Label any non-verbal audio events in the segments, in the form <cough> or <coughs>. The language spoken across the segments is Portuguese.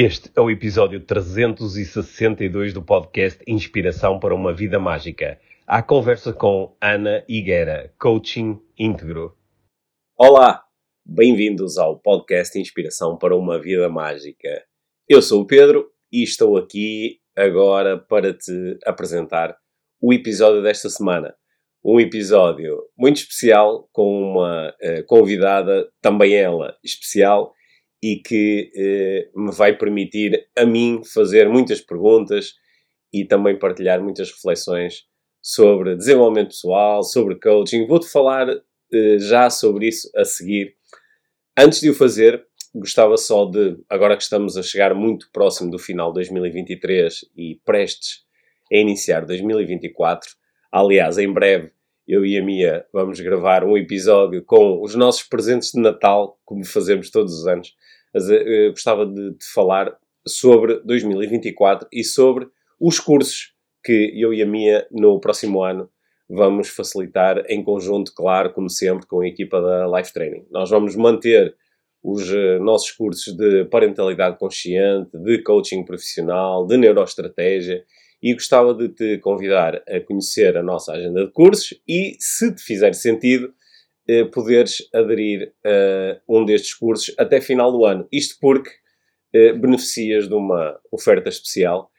Este é o episódio 362 do podcast Inspiração para uma Vida Mágica. A conversa com Ana Higuera, Coaching Íntegro. Olá, bem-vindos ao podcast Inspiração para uma Vida Mágica. Eu sou o Pedro e estou aqui agora para te apresentar o episódio desta semana. Um episódio muito especial com uma uh, convidada, também ela especial, e que eh, me vai permitir a mim fazer muitas perguntas e também partilhar muitas reflexões sobre desenvolvimento pessoal, sobre coaching. Vou-te falar eh, já sobre isso a seguir. Antes de o fazer, gostava só de, agora que estamos a chegar muito próximo do final de 2023 e prestes a iniciar 2024, aliás, em breve eu e a Mia vamos gravar um episódio com os nossos presentes de Natal, como fazemos todos os anos. Mas uh, gostava de, de, falar sobre 2024 e sobre os cursos que eu e a Mia no próximo ano vamos facilitar em conjunto, claro, como sempre, com a equipa da Life Training. Nós vamos manter os uh, nossos cursos de parentalidade consciente, de coaching profissional, de neuroestratégia e gostava de te convidar a conhecer a nossa agenda de cursos e, se te fizer sentido, eh, poderes aderir a um destes cursos até final do ano. Isto porque eh, beneficias de uma oferta especial,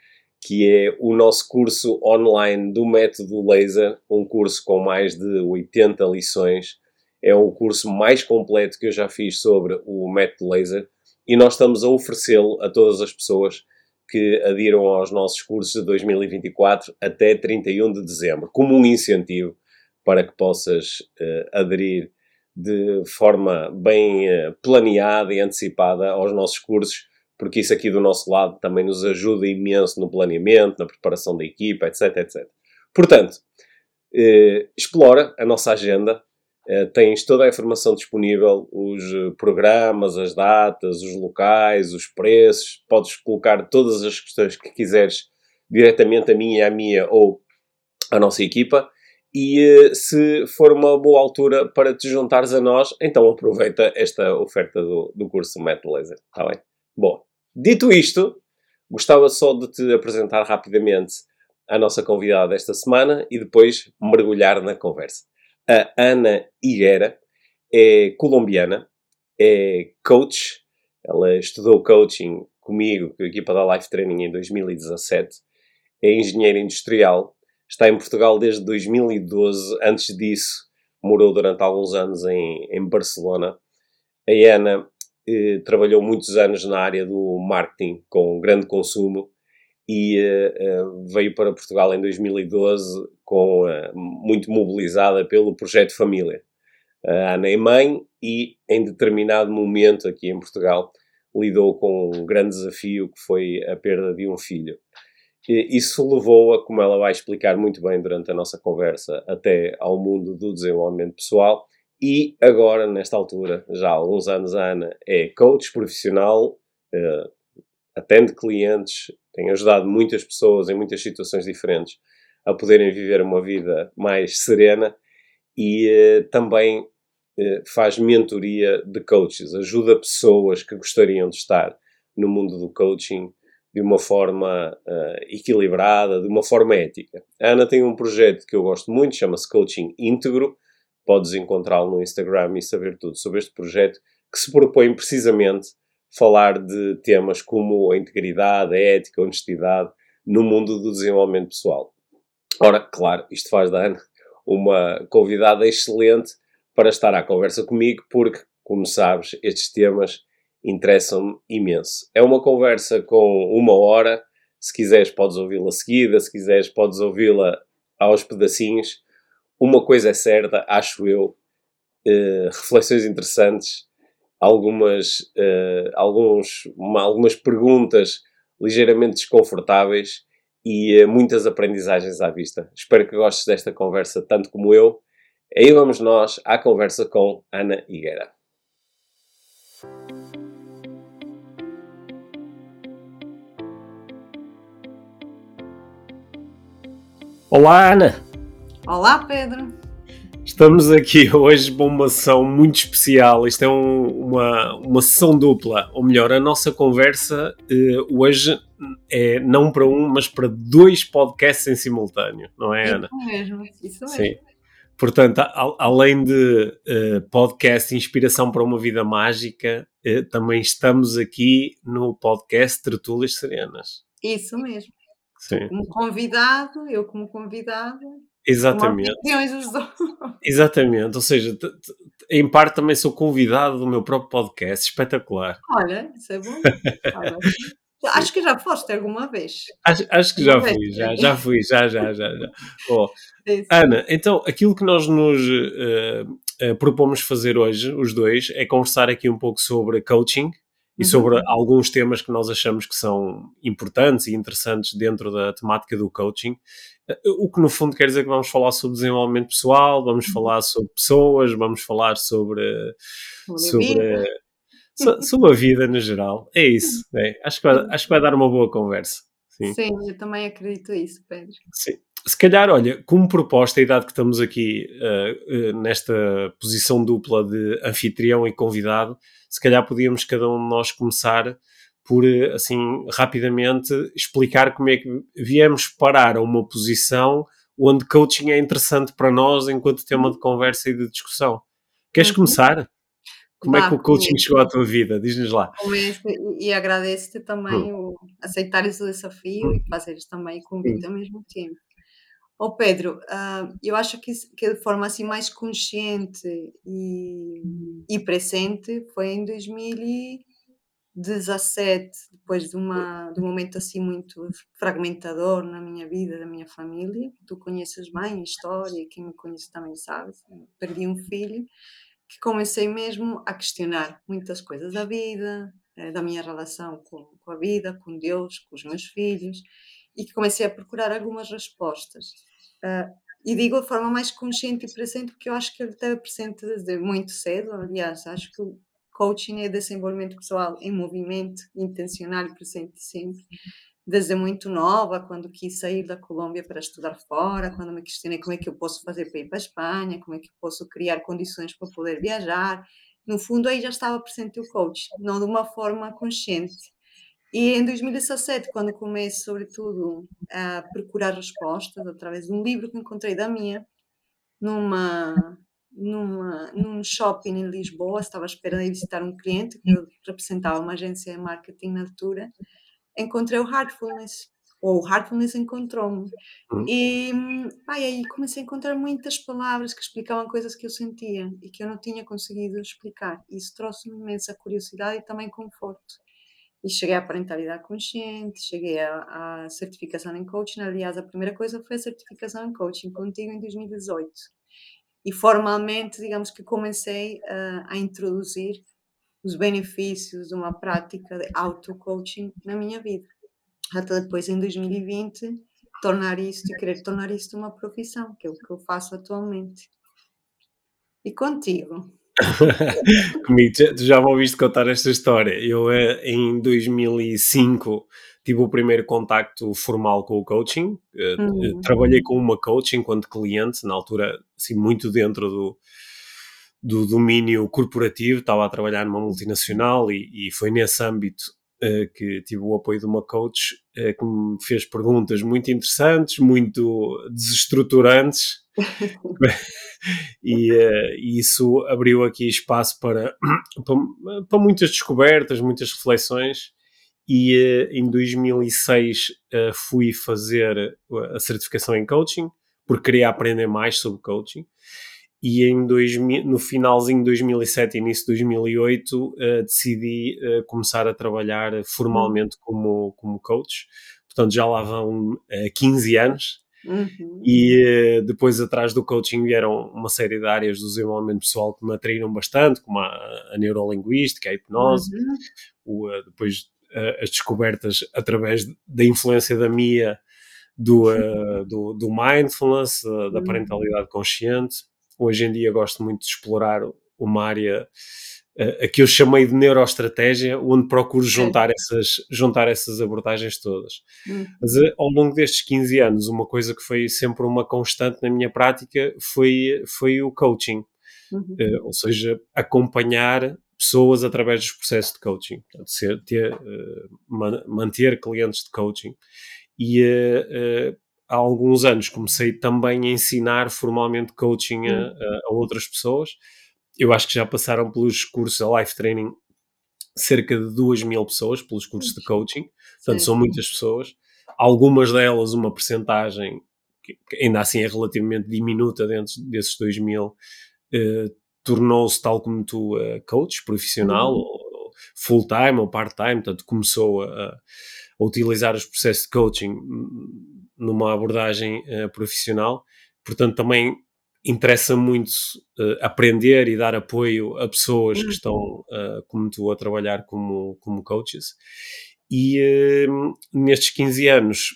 que é o nosso curso online do método laser, um curso com mais de 80 lições. É o curso mais completo que eu já fiz sobre o método laser e nós estamos a oferecê-lo a todas as pessoas que adiram aos nossos cursos de 2024 até 31 de dezembro, como um incentivo para que possas uh, aderir de forma bem uh, planeada e antecipada aos nossos cursos, porque isso aqui do nosso lado também nos ajuda imenso no planeamento, na preparação da equipa, etc, etc. Portanto, uh, explora a nossa agenda, tens toda a informação disponível, os programas, as datas, os locais, os preços. Podes colocar todas as questões que quiseres diretamente a mim e à minha ou à nossa equipa. E eh, se for uma boa altura para te juntares a nós, então aproveita esta oferta do, do curso Metal Laser. Está bem? Bom, dito isto, gostava só de te apresentar rapidamente a nossa convidada desta semana e depois mergulhar na conversa. A Ana Higuera é colombiana, é coach, ela estudou coaching comigo, com a equipa da Life Training em 2017, é engenheira industrial está em Portugal desde 2012. Antes disso, morou durante alguns anos em, em Barcelona. A Ana eh, trabalhou muitos anos na área do marketing com grande consumo e eh, eh veio para Portugal em 2012 com, eh, muito mobilizada pelo projeto Família. A Ana é mãe e, em determinado momento aqui em Portugal, lidou com um grande desafio que foi a perda de um filho. Isso levou-a, como ela vai explicar muito bem durante a nossa conversa, até ao mundo do desenvolvimento pessoal. E agora, nesta altura, já há alguns anos, a Ana é coach profissional, uh, atende clientes, tem ajudado muitas pessoas em muitas situações diferentes a poderem viver uma vida mais serena e uh, também uh, faz mentoria de coaches, ajuda pessoas que gostariam de estar no mundo do coaching de uma forma uh, equilibrada, de uma forma ética. A Ana tem um projeto que eu gosto muito, chama-se Coaching Íntegro. Podes encontrá-lo no Instagram e saber tudo sobre este projeto, que se propõe precisamente falar de temas como a integridade, a ética, a honestidade no mundo do desenvolvimento pessoal. Ora, claro, isto faz da Ana uma convidada excelente para estar à conversa comigo, porque, como sabes, estes temas interessam-me imenso. É uma conversa com uma hora. Se quiseres, podes ouvi-la seguida. Se quiseres, podes ouvi-la aos pedacinhos. Uma coisa é certa, acho eu, uh, reflexões interessantes, algumas, uh, alguns, uma, algumas perguntas ligeiramente desconfortáveis e uh, muitas aprendizagens à vista. Espero que gostes desta conversa tanto como eu. Aí vamos nós à conversa com Ana Higuera. Olá, Ana! Olá, Pedro! Estamos aqui hoje para uma sessão muito especial. Isto é um, uma, uma sessão dupla, ou melhor, a nossa conversa uh, hoje é não para um, mas para dois podcasts em simultâneo, não é, Ana? Isso mesmo, isso mesmo. Sim. Portanto, a, além de uh, podcast Inspiração para uma Vida Mágica, uh, também estamos aqui no podcast Tertulas Serenas. Isso mesmo. Sim. Como convidado, eu como convidado. Exatamente. <laughs> Exatamente, ou seja, em parte também sou convidado do meu próprio podcast, espetacular. Olha, isso é bom. <laughs> Acho que já foste alguma vez. Acho, acho que já fui, já, já fui, já, já, já. já. Oh. Ana, então aquilo que nós nos uh, uh, propomos fazer hoje, os dois, é conversar aqui um pouco sobre coaching e uhum. sobre alguns temas que nós achamos que são importantes e interessantes dentro da temática do coaching. Uh, o que no fundo quer dizer que vamos falar sobre desenvolvimento pessoal, vamos uhum. falar sobre pessoas, vamos falar sobre. sobre sobre a vida no geral. É isso. É. Acho, que vai, acho que vai dar uma boa conversa. Sim. Sim, eu também acredito isso, Pedro. Sim. Se calhar, olha, como proposta, a idade que estamos aqui uh, uh, nesta posição dupla de anfitrião e convidado, se calhar podíamos cada um de nós começar por, uh, assim, rapidamente explicar como é que viemos parar a uma posição onde coaching é interessante para nós enquanto tema de conversa e de discussão. Queres uhum. começar? Como é que o coaching chegou à tua vida? Diz-nos lá. Começo e agradeço-te também hum. aceitares o desafio e fazeres também o convite hum. ao mesmo tempo. Oh Pedro, uh, eu acho que, que, de forma assim mais consciente e, e presente foi em 2017, depois de, uma, de um momento assim muito fragmentador na minha vida, da minha família. Tu conheces bem a história, quem me conhece também sabe. Perdi um filho que comecei mesmo a questionar muitas coisas da vida, eh, da minha relação com, com, a vida, com Deus, com os meus filhos, e que comecei a procurar algumas respostas. Uh, e digo de forma mais consciente e presente, porque eu acho que ele esteve presente desde muito cedo. Aliás, acho que o coaching é desenvolvimento pessoal em movimento, intencional e presente sempre desde muito nova, quando quis sair da Colômbia para estudar fora, quando me questionei como é que eu posso fazer para ir para a Espanha, como é que eu posso criar condições para poder viajar. No fundo, aí já estava presente o coach, não de uma forma consciente. E em 2017, quando comecei, sobretudo, a procurar respostas através de um livro que encontrei da minha, numa, numa, num shopping em Lisboa, estava esperando ir visitar um cliente que representava uma agência de marketing na altura, encontrei o Heartfulness, ou o Heartfulness encontrou-me. Uhum. E ai, aí comecei a encontrar muitas palavras que explicavam coisas que eu sentia e que eu não tinha conseguido explicar. Isso trouxe-me imensa curiosidade e também conforto. E cheguei à parentalidade consciente, cheguei à, certificação em coaching. Aliás, a primeira coisa foi a certificação em coaching contigo em 2018. E formalmente, digamos que comecei uh, a introduzir os benefícios de uma prática de auto-coaching na minha vida. Até depois, em 2020, tornar isto e querer tornar isto uma profissão, que é o que eu faço atualmente. E contigo? <laughs> Comigo, tu já me ouviste contar esta história. Eu, eh, em 2005, tive o primeiro contacto formal com o coaching. Uhum. Trabalhei com uma coach enquanto cliente, na altura, assim, muito dentro do, do domínio corporativo, estava a trabalhar numa multinacional e, e foi nesse âmbito que tive o apoio de uma coach uh, que me fez perguntas muito interessantes, muito desestruturantes. <laughs> e, uh, e, isso abriu aqui espaço para, <clears throat> para, para, muitas descobertas, muitas reflexões. E em 2006 fui fazer a certificação em coaching, porque queria aprender mais sobre coaching e em 2000, no finalzinho de 2007 início de 2008 uh, decidi uh, começar a trabalhar formalmente como, como coach. Portanto, já lá vão uh, eh, 15 anos. Uhum. E depois, atrás do coaching, vieram uma série de áreas do desenvolvimento pessoal que me atraíram bastante, como a, a neurolinguística, a hipnose, uhum. o, depois as descobertas através da influência da Mia do, <laughs> do, do mindfulness, da uhum. parentalidade consciente Hoje em dia gosto muito de explorar uma área a que eu chamei de neuroestratégia, onde procuro juntar, essas, juntar essas abordagens todas. Uhum. Mas ao longo destes 15 anos, uma coisa que foi sempre uma constante na minha prática foi, foi o coaching. Uhum. Uh, ou seja, acompanhar pessoas através dos processos de coaching. Portanto, ser, ter, uh, manter clientes de coaching. E uh, há alguns anos comecei também a ensinar formalmente coaching a, uhum. a, a outras pessoas. Eu acho que já passaram pelos cursos a life training cerca de 2 mil pessoas, pelos cursos de coaching, portanto são muitas pessoas, algumas delas uma percentagem que ainda assim é relativamente diminuta dentro desses 2 mil, eh, tornou-se tal como tu uh, coach profissional, uhum. full-time ou part-time, portanto começou a, a, utilizar os processos de coaching numa abordagem uh, profissional, portanto também interessa muito uh, aprender e dar apoio a pessoas que uhum. estão, uh, como tu, a trabalhar como, como coaches. E nestes 15 anos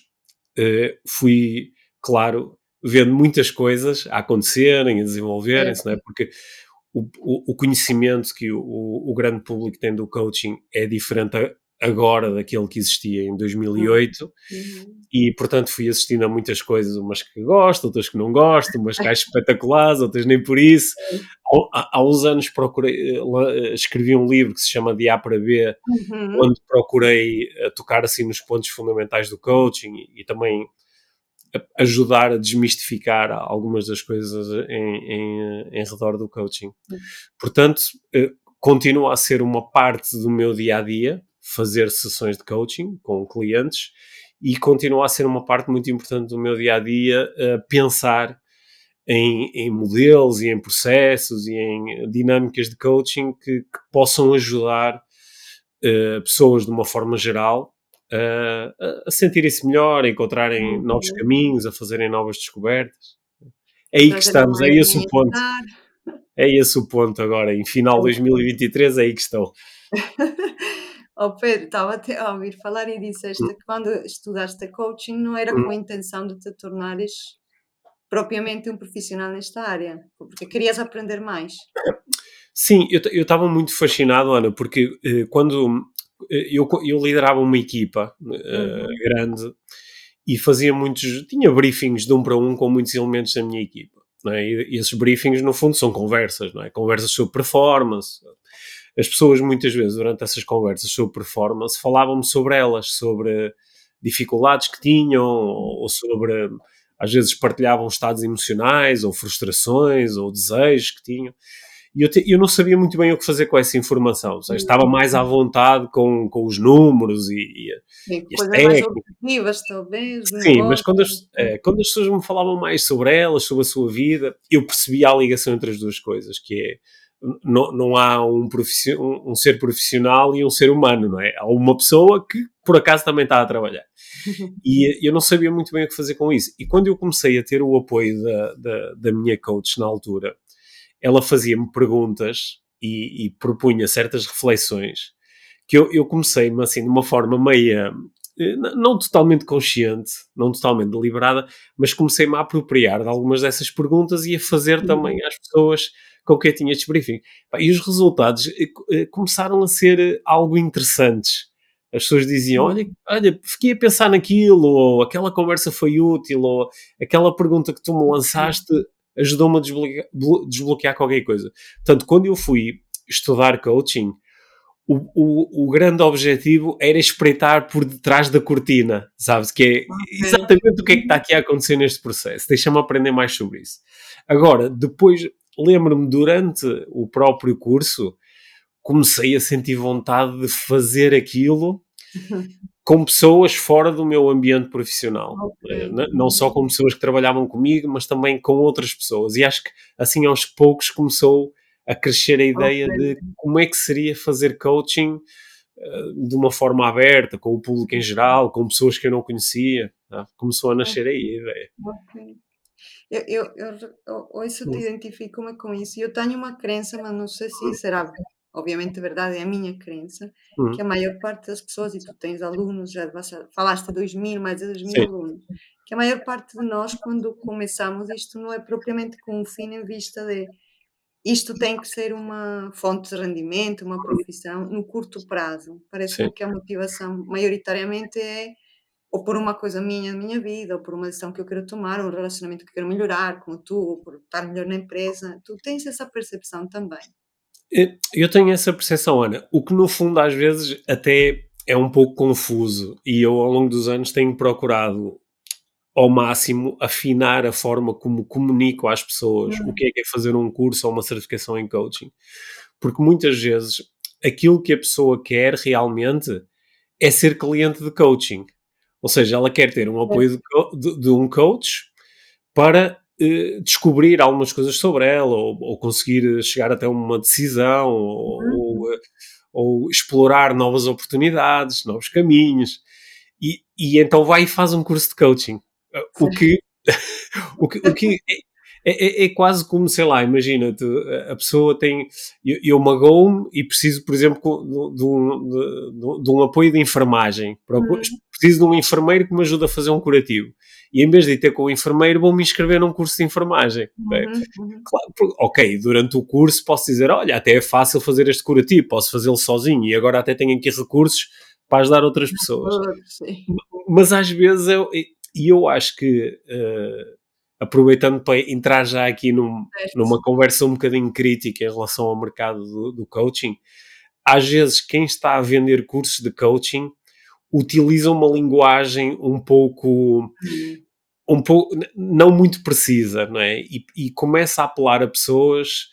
eh, fui, claro, vendo muitas coisas a acontecerem, a desenvolverem-se, é. é? Porque o, o, o, conhecimento que o, o, grande público tem do coaching é diferente agora daquele que existia em 2008 uhum. e portanto fui assistindo a muitas coisas, umas que gosto, outras que não gosto, umas que acho <laughs> espetaculares, outras nem por isso. Há, há, uns anos procurei, eh, escrevi um livro que se chama De A para B, uhum. onde procurei eh, tocar assim nos pontos fundamentais do coaching e, e também ajudar a desmistificar algumas das coisas em, em, em redor do coaching. Uhum. Portanto, eh, continua a ser uma parte do meu dia a dia, fazer sessões de coaching com clientes e continua a ser uma parte muito importante do meu dia a dia pensar em, em, modelos e em processos e em dinâmicas de coaching que, que possam ajudar uh, pessoas de uma forma geral uh, a sentirem-se melhor, a encontrarem uhum. novos caminhos, a fazerem novas descobertas. É aí que estamos, é esse o ponto. É esse o ponto agora, em final de 2023, é aí que estão. <laughs> Oh Pedro, estava até a ouvir falar e disseste que quando estudaste coaching não era com a intenção de te tornares propriamente um profissional nesta área, porque querias aprender mais. Sim, eu estava muito fascinado, Ana, porque eh, quando eh, eu, eu, liderava uma equipa eh, uhum. grande e fazia muitos, tinha briefings de um para um com muitos elementos da minha equipa. É? E esses briefings, no fundo, são conversas, não é? Conversas sobre performance, as pessoas muitas vezes durante essas conversas sobre performance falavam-me sobre elas, sobre dificuldades que tinham ou sobre às vezes partilhavam estados emocionais ou frustrações ou desejos que tinham e eu, te, eu não sabia muito bem o que fazer com essa informação, seja, estava mais à vontade com, com os números e, e, Sim, e as técnicas. talvez. Sim, mas quando as, é, quando as pessoas me falavam mais sobre elas, sobre a sua vida, eu percebia a ligação entre as duas coisas, que é não, não há um, um, um, ser profissional e um ser humano, não é? Há uma pessoa que por acaso também está a trabalhar. <laughs> e eu não sabia muito bem o que fazer com isso. E quando eu comecei a ter o apoio da, da, da minha coach na altura, ela fazia-me perguntas e, e, propunha certas reflexões que eu, eu comecei assim de uma forma meia eh, não totalmente consciente, não totalmente deliberada, mas comecei-me a apropriar de algumas dessas perguntas e a fazer uhum. também às pessoas com quem tinha este briefing. E os resultados eh, eh, começaram a ser algo interessantes. As pessoas diziam: olha, olha, fiquei a pensar naquilo, ou aquela conversa foi útil, ou aquela pergunta que tu me lançaste ajudou-me a desbloquear, desbloquear qualquer coisa. Portanto, quando eu fui estudar coaching, o, o, o, grande objetivo era espreitar por detrás da cortina, sabes? Que é exatamente o que é que está aqui a acontecer neste processo. Deixa-me aprender mais sobre isso. Agora, depois, lembro-me, durante o próprio curso, comecei a sentir vontade de fazer aquilo <laughs> com pessoas fora do meu ambiente profissional. Okay. Eh, não só com pessoas que trabalhavam comigo, mas também com outras pessoas. E acho que assim aos poucos começou a crescer a ideia okay. de como é que seria fazer coaching uh, de uma forma aberta, com o público em geral, com pessoas que eu não conhecia. Tá? Começou a nascer aí a ideia. Eu, eu, eu, eu te identifico-me com isso. Eu tenho uma crença, mas não sei se será obviamente verdade, é a minha crença, uhum. que a maior parte das pessoas, e tu tens alunos, já falaste de 2 mil, mais de 2 mil alunos, que a maior parte de nós, quando começamos isto, não é propriamente com um fim em vista de isto tem que ser uma fonte de rendimento, uma profissão no curto prazo. Parece-me Sim. que a motivação maioritariamente é ou por uma coisa minha na minha vida, ou por uma decisão que eu quero tomar, ou um relacionamento que eu quero melhorar, como tu, ou por estar melhor na empresa. Tu tens essa percepção também. Eu tenho essa percepção, Ana. O que no fundo às vezes até é um pouco confuso e eu ao longo dos anos tenho procurado ao máximo afinar a forma como comunico às pessoas o que é que é fazer um curso ou uma certificação em coaching. Porque muitas vezes aquilo que a pessoa quer realmente é ser cliente de coaching. Ou seja, ela quer ter um apoio de, de- um coach para eh, descobrir algumas coisas sobre ela ou, ou conseguir chegar até uma decisão ou, ou, eh, ou explorar novas oportunidades, novos caminhos. E, e então vai e faz um curso de coaching. Uh, <laughs> O que, o que, o que é, é- é quase como, sei lá, imagina, a pessoa tem. Eu, eu magoo-me e preciso, por exemplo, de, de um, de- de um apoio de enfermagem. Procuro- Preciso de um enfermeiro que me ajude a fazer um curativo. E em vez de ir ter com o enfermeiro, vou-me inscrever num curso de enfermagem. ok? Uhum, uhum. Claro, ok, durante o curso posso dizer, olha, até é fácil fazer este curativo, posso fazê-lo sozinho e agora até tenho aqui recursos para ajudar outras pessoas. Mas às vezes eu, e eu acho que, eh, aproveitando para entrar já aqui num- numa conversa um bocadinho crítica em relação ao mercado do, do coaching, às vezes quem está a vender cursos de coaching utiliza uma linguagem um pouco um pouco não muito precisa, não é? E, e começa a apelar a pessoas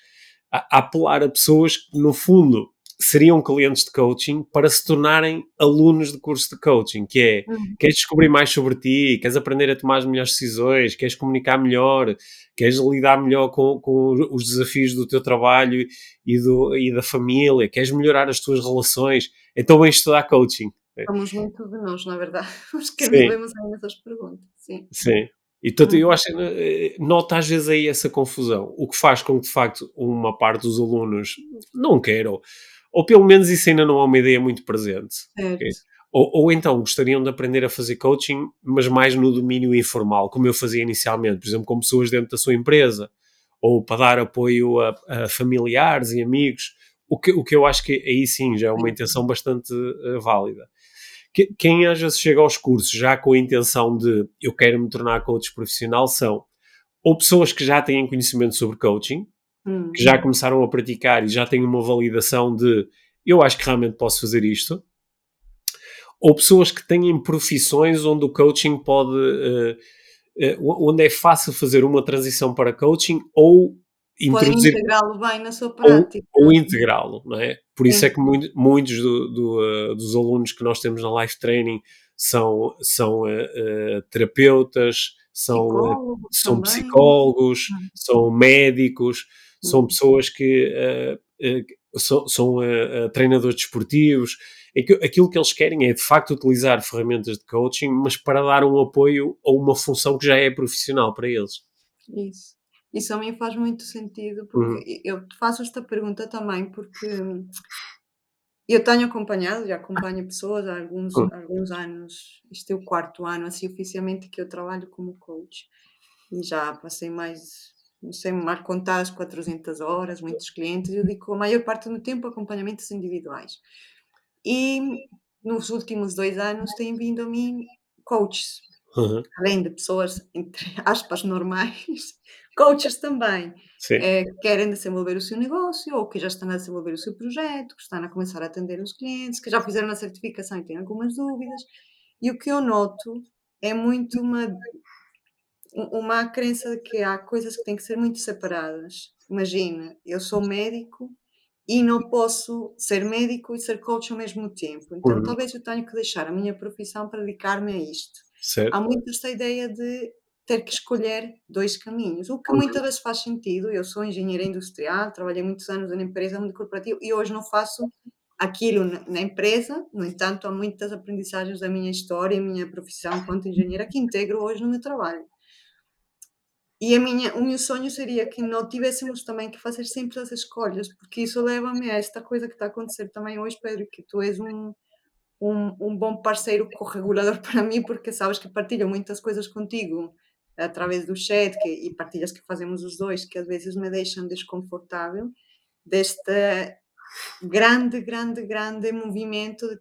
a, a apelar a pessoas que no fundo seriam clientes de coaching para se tornarem alunos de curso de coaching, que é Uhum. queres descobrir mais sobre ti, queres aprender a tomar as melhores decisões, queres comunicar melhor, queres lidar melhor com, com os desafios do teu trabalho e, do, e da família, queres melhorar as tuas relações, então vem estudar coaching. Somos muito de nós, na verdade. <laughs> Os que aí nessas perguntas. Sim. Sim. E portanto, eu acho que eh, nota às vezes aí essa confusão, o que faz com que de facto uma parte dos alunos não queiram, ou pelo menos isso ainda não é uma ideia muito presente. Ou, ou então gostariam de aprender a fazer coaching, mas mais no domínio informal, como eu fazia inicialmente, por exemplo, com pessoas dentro da sua empresa, ou para dar apoio a, a familiares e amigos, o que, o que eu acho que aí sim já é uma intenção bastante eh, válida. Que- Quem às vezes chega aos cursos já com a intenção de eu quero me tornar coach profissional são ou pessoas que já têm conhecimento sobre coaching, Hum. que já começaram a praticar e já têm uma validação de eu acho que realmente posso fazer isto, ou pessoas que têm profissões onde o coaching pode, eh, eh, onde é fácil fazer uma transição para coaching ou introduzir integrá-lo bem na sua ou, prática. ou integrá-lo, não é? Por isso é que muito- muitos do- do, eh, dos alunos que nós temos na Life Training são, são eh, terapeutas, são, Psicólogos são também. psicólogos, Hum. são médicos, são pessoas que são, são treinadores desportivos. É aquilo que eles querem é de facto utilizar ferramentas de coaching, mas para dar um apoio a uma função que já é profissional para eles. Isso. Isso a mim faz muito sentido, Uhum. porque eu te faço esta pergunta também porque eu tenho acompanhado, já acompanho pessoas há alguns, Hum. alguns anos, este é o quarto ano, assim, oficialmente, que eu trabalho como coach. E já passei mais, não sei, mal contar as 400 horas, muitos clientes, eu digo a maior parte do tempo acompanhamentos individuais. E nos últimos dois anos têm vindo a mim coaches, Uhum. além de pessoas, entre aspas, normais, coaches também, eh, que querem desenvolver o seu negócio ou que já estão a desenvolver o seu projeto, que estão a começar a atender os clientes, que já fizeram a certificação e têm algumas dúvidas. E o que eu noto é muito uma, uma crença de que há coisas que têm que ser muito separadas. Imagina, eu sou médico e não posso ser médico e ser coach ao mesmo tempo. Então, Uhum. talvez eu tenha que deixar a minha profissão para dedicar-me a isto Certo. há muito esta ideia de ter que escolher dois caminhos, o que muitas vezes faz sentido. Eu sou engenheira industrial, trabalhei muitos anos na empresa muito corporativa e hoje não faço aquilo na, empresa. No entanto, há muitas aprendizagens da minha história, a minha profissão enquanto engenheira que integro hoje no meu trabalho. E a minha, o meu sonho seria que não tivéssemos também que fazer sempre as escolhas, porque isso leva-me a esta coisa que está a acontecer também hoje, Pedro, que tu és um, um, um bom parceiro corregulador <laughs> para mim, porque sabes que partilho muitas coisas contigo através do chat que, e partilhas que fazemos os dois, que às vezes me deixam desconfortável, deste grande, grande, grande movimento de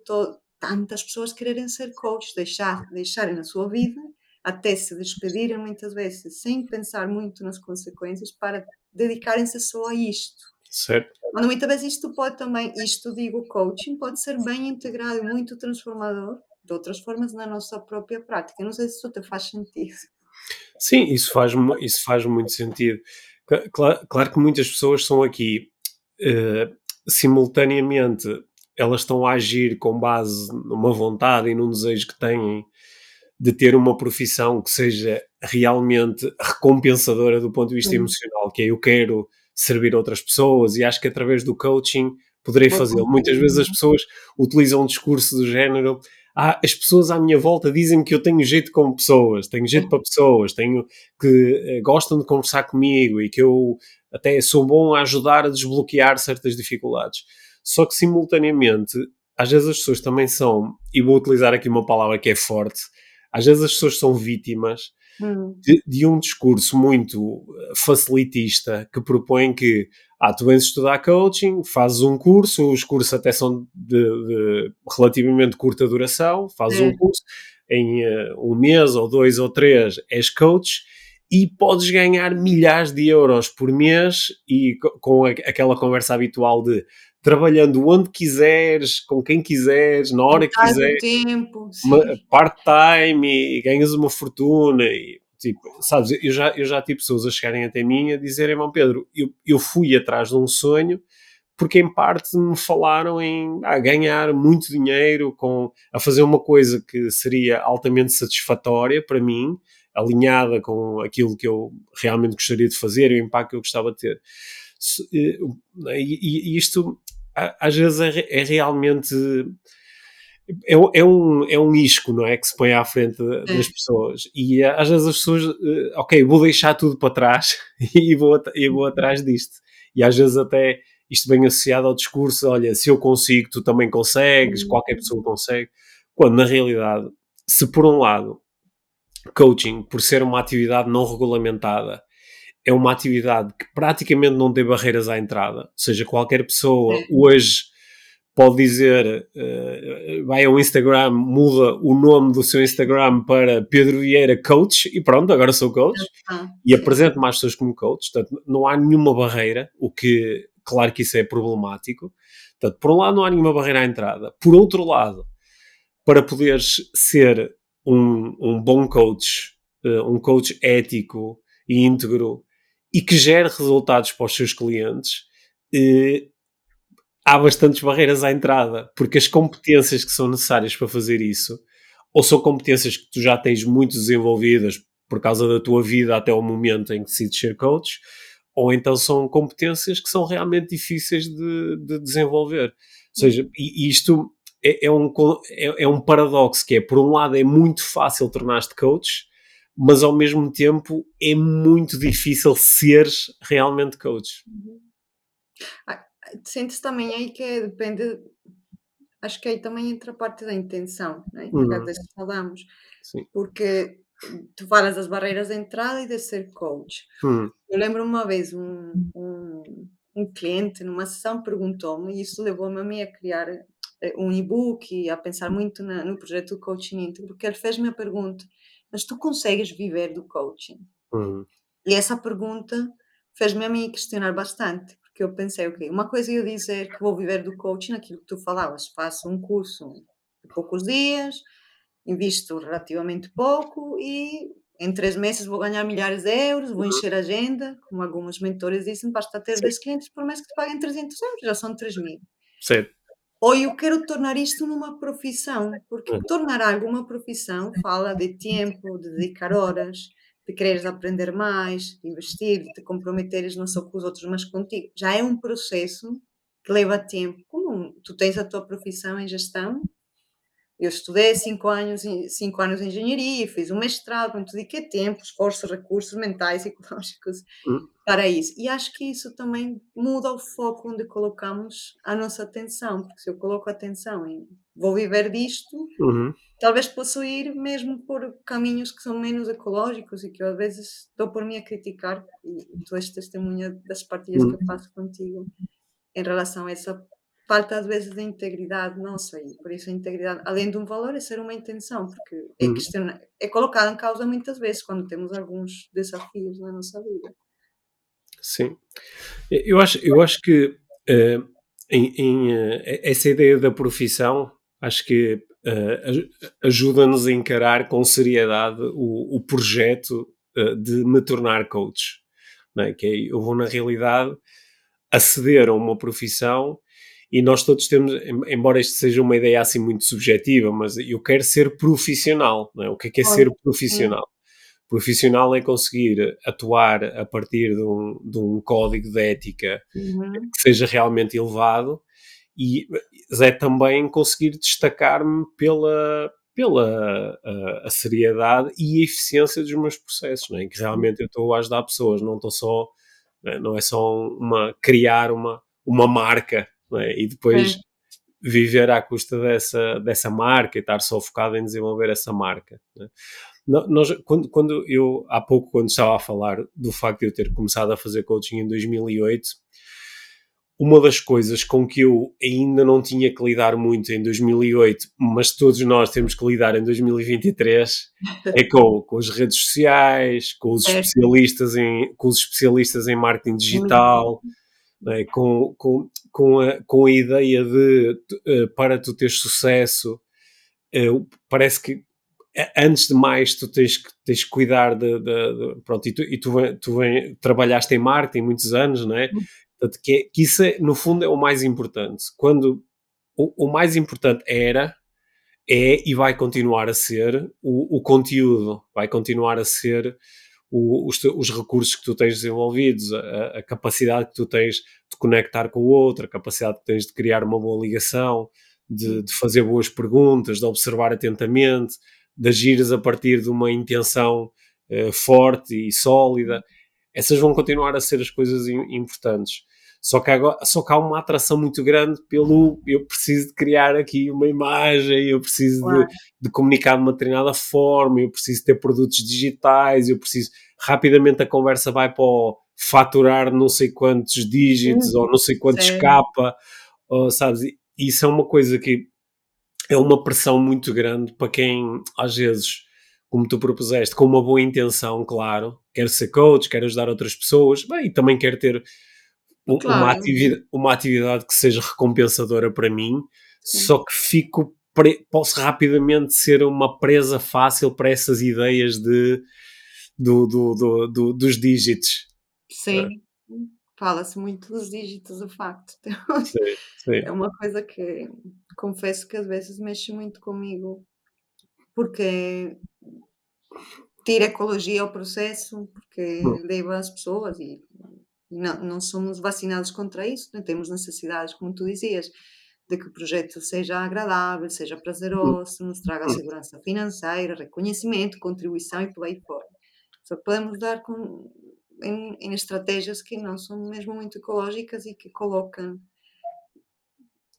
tantas pessoas quererem ser coaches, deixar, deixarem na sua vida, até se despedirem muitas vezes, sem pensar muito nas consequências, para dedicarem-se só a isto. Certo. Quando muitas vezes isto pode também, isto digo coaching, pode ser bem integrado e muito transformador de outras formas na nossa própria prática. Não sei se isso te faz sentido. Sim, isso faz, isso faz muito sentido. Claro, claro que muitas pessoas são aqui uh, simultaneamente, elas estão a agir com base numa vontade e num desejo que têm de ter uma profissão que seja realmente recompensadora do ponto de vista uhum. emocional, que é eu quero servir outras pessoas e acho que através do coaching poderei fazê-lo. Muitas vezes as pessoas utilizam um discurso do género ah, as pessoas à minha volta dizem-me que eu tenho jeito com pessoas, tenho jeito para pessoas, tenho que eh, gostam de conversar comigo e que eu até sou bom a ajudar a desbloquear certas dificuldades. Só que simultaneamente, às vezes as pessoas também são, e vou utilizar aqui uma palavra que é forte, às vezes as pessoas são vítimas hum. de, de, um discurso muito eh, facilitista que propõe que ah, tu vens estudar coaching, fazes um curso, os cursos até são de, de relativamente curta duração, fazes é. um curso, em uh, um mês ou dois ou três és coach e podes ganhar milhares de euros por mês e com a, aquela conversa habitual de trabalhando onde quiseres, com quem quiseres, na hora que quiseres, part-time e, e, ganhas uma fortuna. E, tipo, sabes, eu já, eu já tive pessoas a chegarem até mim a dizerem, irmão Pedro, eu, eu fui atrás de um sonho porque em parte me falaram em ah, ganhar muito dinheiro com a fazer uma coisa que seria altamente satisfatória para mim, alinhada com aquilo que eu realmente gostaria de fazer e o impacto que eu gostava de ter. Eh, e, e isto às vezes é, é realmente é, é, um, é um isco, não é? Que se põe à frente das é. pessoas. E eh, às vezes as pessoas, eh, ok, vou deixar tudo para trás <laughs> e vou, e vou atrás disto. E às vezes até isto vem associado ao discurso: olha, se eu consigo, tu também consegues, uhum. qualquer pessoa consegue. Quando na realidade, se por um lado, coaching, por ser uma atividade não regulamentada, é uma atividade que praticamente não tem barreiras à entrada. Ou seja, qualquer pessoa hoje pode dizer, uh, vai ao Instagram, muda o nome do seu Instagram para Pedro Vieira Coach e pronto, agora sou coach ah. e apresento mais pessoas como coach. Portanto, não há nenhuma barreira, o que, claro que isso é problemático. Portanto, por um lado, não há nenhuma barreira à entrada. Por outro lado, para poderes ser um, um bom coach, uh, um coach ético e íntegro, e que gere resultados para os seus clientes, eh, há bastantes barreiras à entrada, porque as competências que são necessárias para fazer isso, ou são competências que tu já tens muito desenvolvidas por causa da tua vida até o momento em que decides ser coach, ou então são competências que são realmente difíceis de, de desenvolver. Ou seja, e, isto é, é um, é, é, um paradoxo que é, por um lado, é muito fácil tornar-te coach, mas ao mesmo tempo é muito difícil seres realmente coach. Uhum. Ah, Sente-se também aí que é, depende, acho que aí também entra a parte da intenção, né? Uhum. que falamos, Sim. porque tu falas das barreiras de entrada e de ser coach. Uhum. Eu lembro uma vez um, um, um cliente numa sessão perguntou-me, e isso levou-me a mim a criar eh, um e-book e a pensar muito na, no projeto do coaching íntegro, porque ele fez-me a pergunta: mas tu consegues viver do coaching? Uhum. E essa pergunta fez-me a mim questionar bastante, porque eu pensei, ok, uma coisa é eu dizer que vou viver do coaching, aquilo que tu falavas, faço um curso de poucos dias, invisto relativamente pouco e em três meses vou ganhar milhares de euros, vou uhum. encher a agenda, como alguns mentores dizem, basta ter 10 clientes por mês que te paguem 300 euros, já são 3 mil. Certo. Ou eu quero tornar isto numa profissão, porque tornar algo uma profissão fala de tempo, de dedicar horas, de quereres aprender mais, de investir, de te comprometeres não só com os outros, mas contigo. Já é um processo que leva tempo. Como tu tens a tua profissão em gestão, Eu estudei cinco anos, cinco anos de engenharia, fiz um mestrado, muito dediquei tempo, esforço, recursos mentais e ecológicos Hum. para isso. E acho que isso também muda o foco onde colocamos a nossa atenção, porque se eu coloco atenção em vou viver disto, Uhum. talvez possa ir mesmo por caminhos que são menos ecológicos e que eu às vezes dou por mim a criticar, e tu és testemunha das partilhas que eu Uhum. faço contigo em relação a essa falta às vezes de integridade nossa e por isso a integridade, além de um valor, é ser uma intenção, porque é, Uhum. questiona, é colocado em causa muitas vezes quando temos alguns desafios na nossa vida. Sim. Eu acho, eu acho que eh, em, em, eh, essa ideia da profissão, acho que aj- ajuda-nos a encarar com seriedade o, o projeto de me tornar coach. Não é? Que é, eu vou, na realidade, aceder a uma profissão e nós todos temos, em- embora isto seja uma ideia assim muito subjetiva, mas eu quero ser profissional. Não é? O que é, que é ser profissional? Profissional é conseguir atuar a partir de um, de um código de ética Uhum. que seja realmente elevado e é também conseguir destacar-me pela, pela a, a seriedade e a eficiência dos meus processos, não é? que realmente eu estou a ajudar pessoas, não estou só, não é, é só uma, criar uma, uma marca é? e depois É. viver à custa dessa, dessa marca e estar só focado em desenvolver essa marca. é? Nós, quando, quando eu, há pouco, quando estava a falar do facto de eu ter começado a fazer coaching em 2008, uma das coisas com que eu ainda não tinha que lidar muito em 2008, mas todos nós temos que lidar em 2023, <laughs> é com, com as redes sociais, com os especialistas em, com os especialistas em marketing digital, não é? com, com, com, a, com a ideia de eh, para tu teres sucesso, eh, parece que antes de mais tu tens que, tens que cuidar de, de- de- pronto, e tu, e tu, tu vem- trabalhaste em marketing muitos anos, não é? Portanto, que, é- que isso é, no fundo é o mais importante. Quando o, o mais importante era, é e vai continuar a ser o, o conteúdo, vai continuar a ser o- os, os recursos que tu tens desenvolvidos, a, a capacidade que tu tens de conectar com o outro, a capacidade que tens de criar uma boa ligação, de, de fazer boas perguntas, de observar atentamente, de agires a partir de uma intenção eh, forte e sólida. Essas vão continuar a ser as coisas im- importantes. Só que, agora, só que há uma atração muito grande pelo eu preciso de criar aqui uma imagem, eu preciso de, Claro. de comunicar de uma determinada forma, eu preciso ter produtos digitais, eu preciso. Rapidamente a conversa vai para o faturar não sei quantos dígitos Uhum, ou não sei quantos certo. capa, ou, sabes? Isso é uma coisa que é uma pressão muito grande para quem, às vezes, como tu propuseste, com uma boa intenção, claro, quer ser coach, quer ajudar outras pessoas, bem, e também quer ter um- uma, Claro. atividade, uma atividade que seja recompensadora para mim, Sim. só que fico posso rapidamente ser uma presa fácil para essas ideias de, do, do, do, do- dos dígitos. Sim. Fala-se muito dos dígitos, o facto. <laughs> Sim, sim. É uma coisa que confesso que às vezes mexe muito comigo, porque tira ecologia ao processo, porque Hum. leva as pessoas e não, não somos vacinados contra isso, né? temos necessidades, como tu dizias, de que o projeto seja agradável, seja prazeroso, nos traga Hum. segurança financeira, reconhecimento, contribuição e por aí fora. Só podemos dar com, em, em estratégias que não são mesmo muito ecológicas e que colocam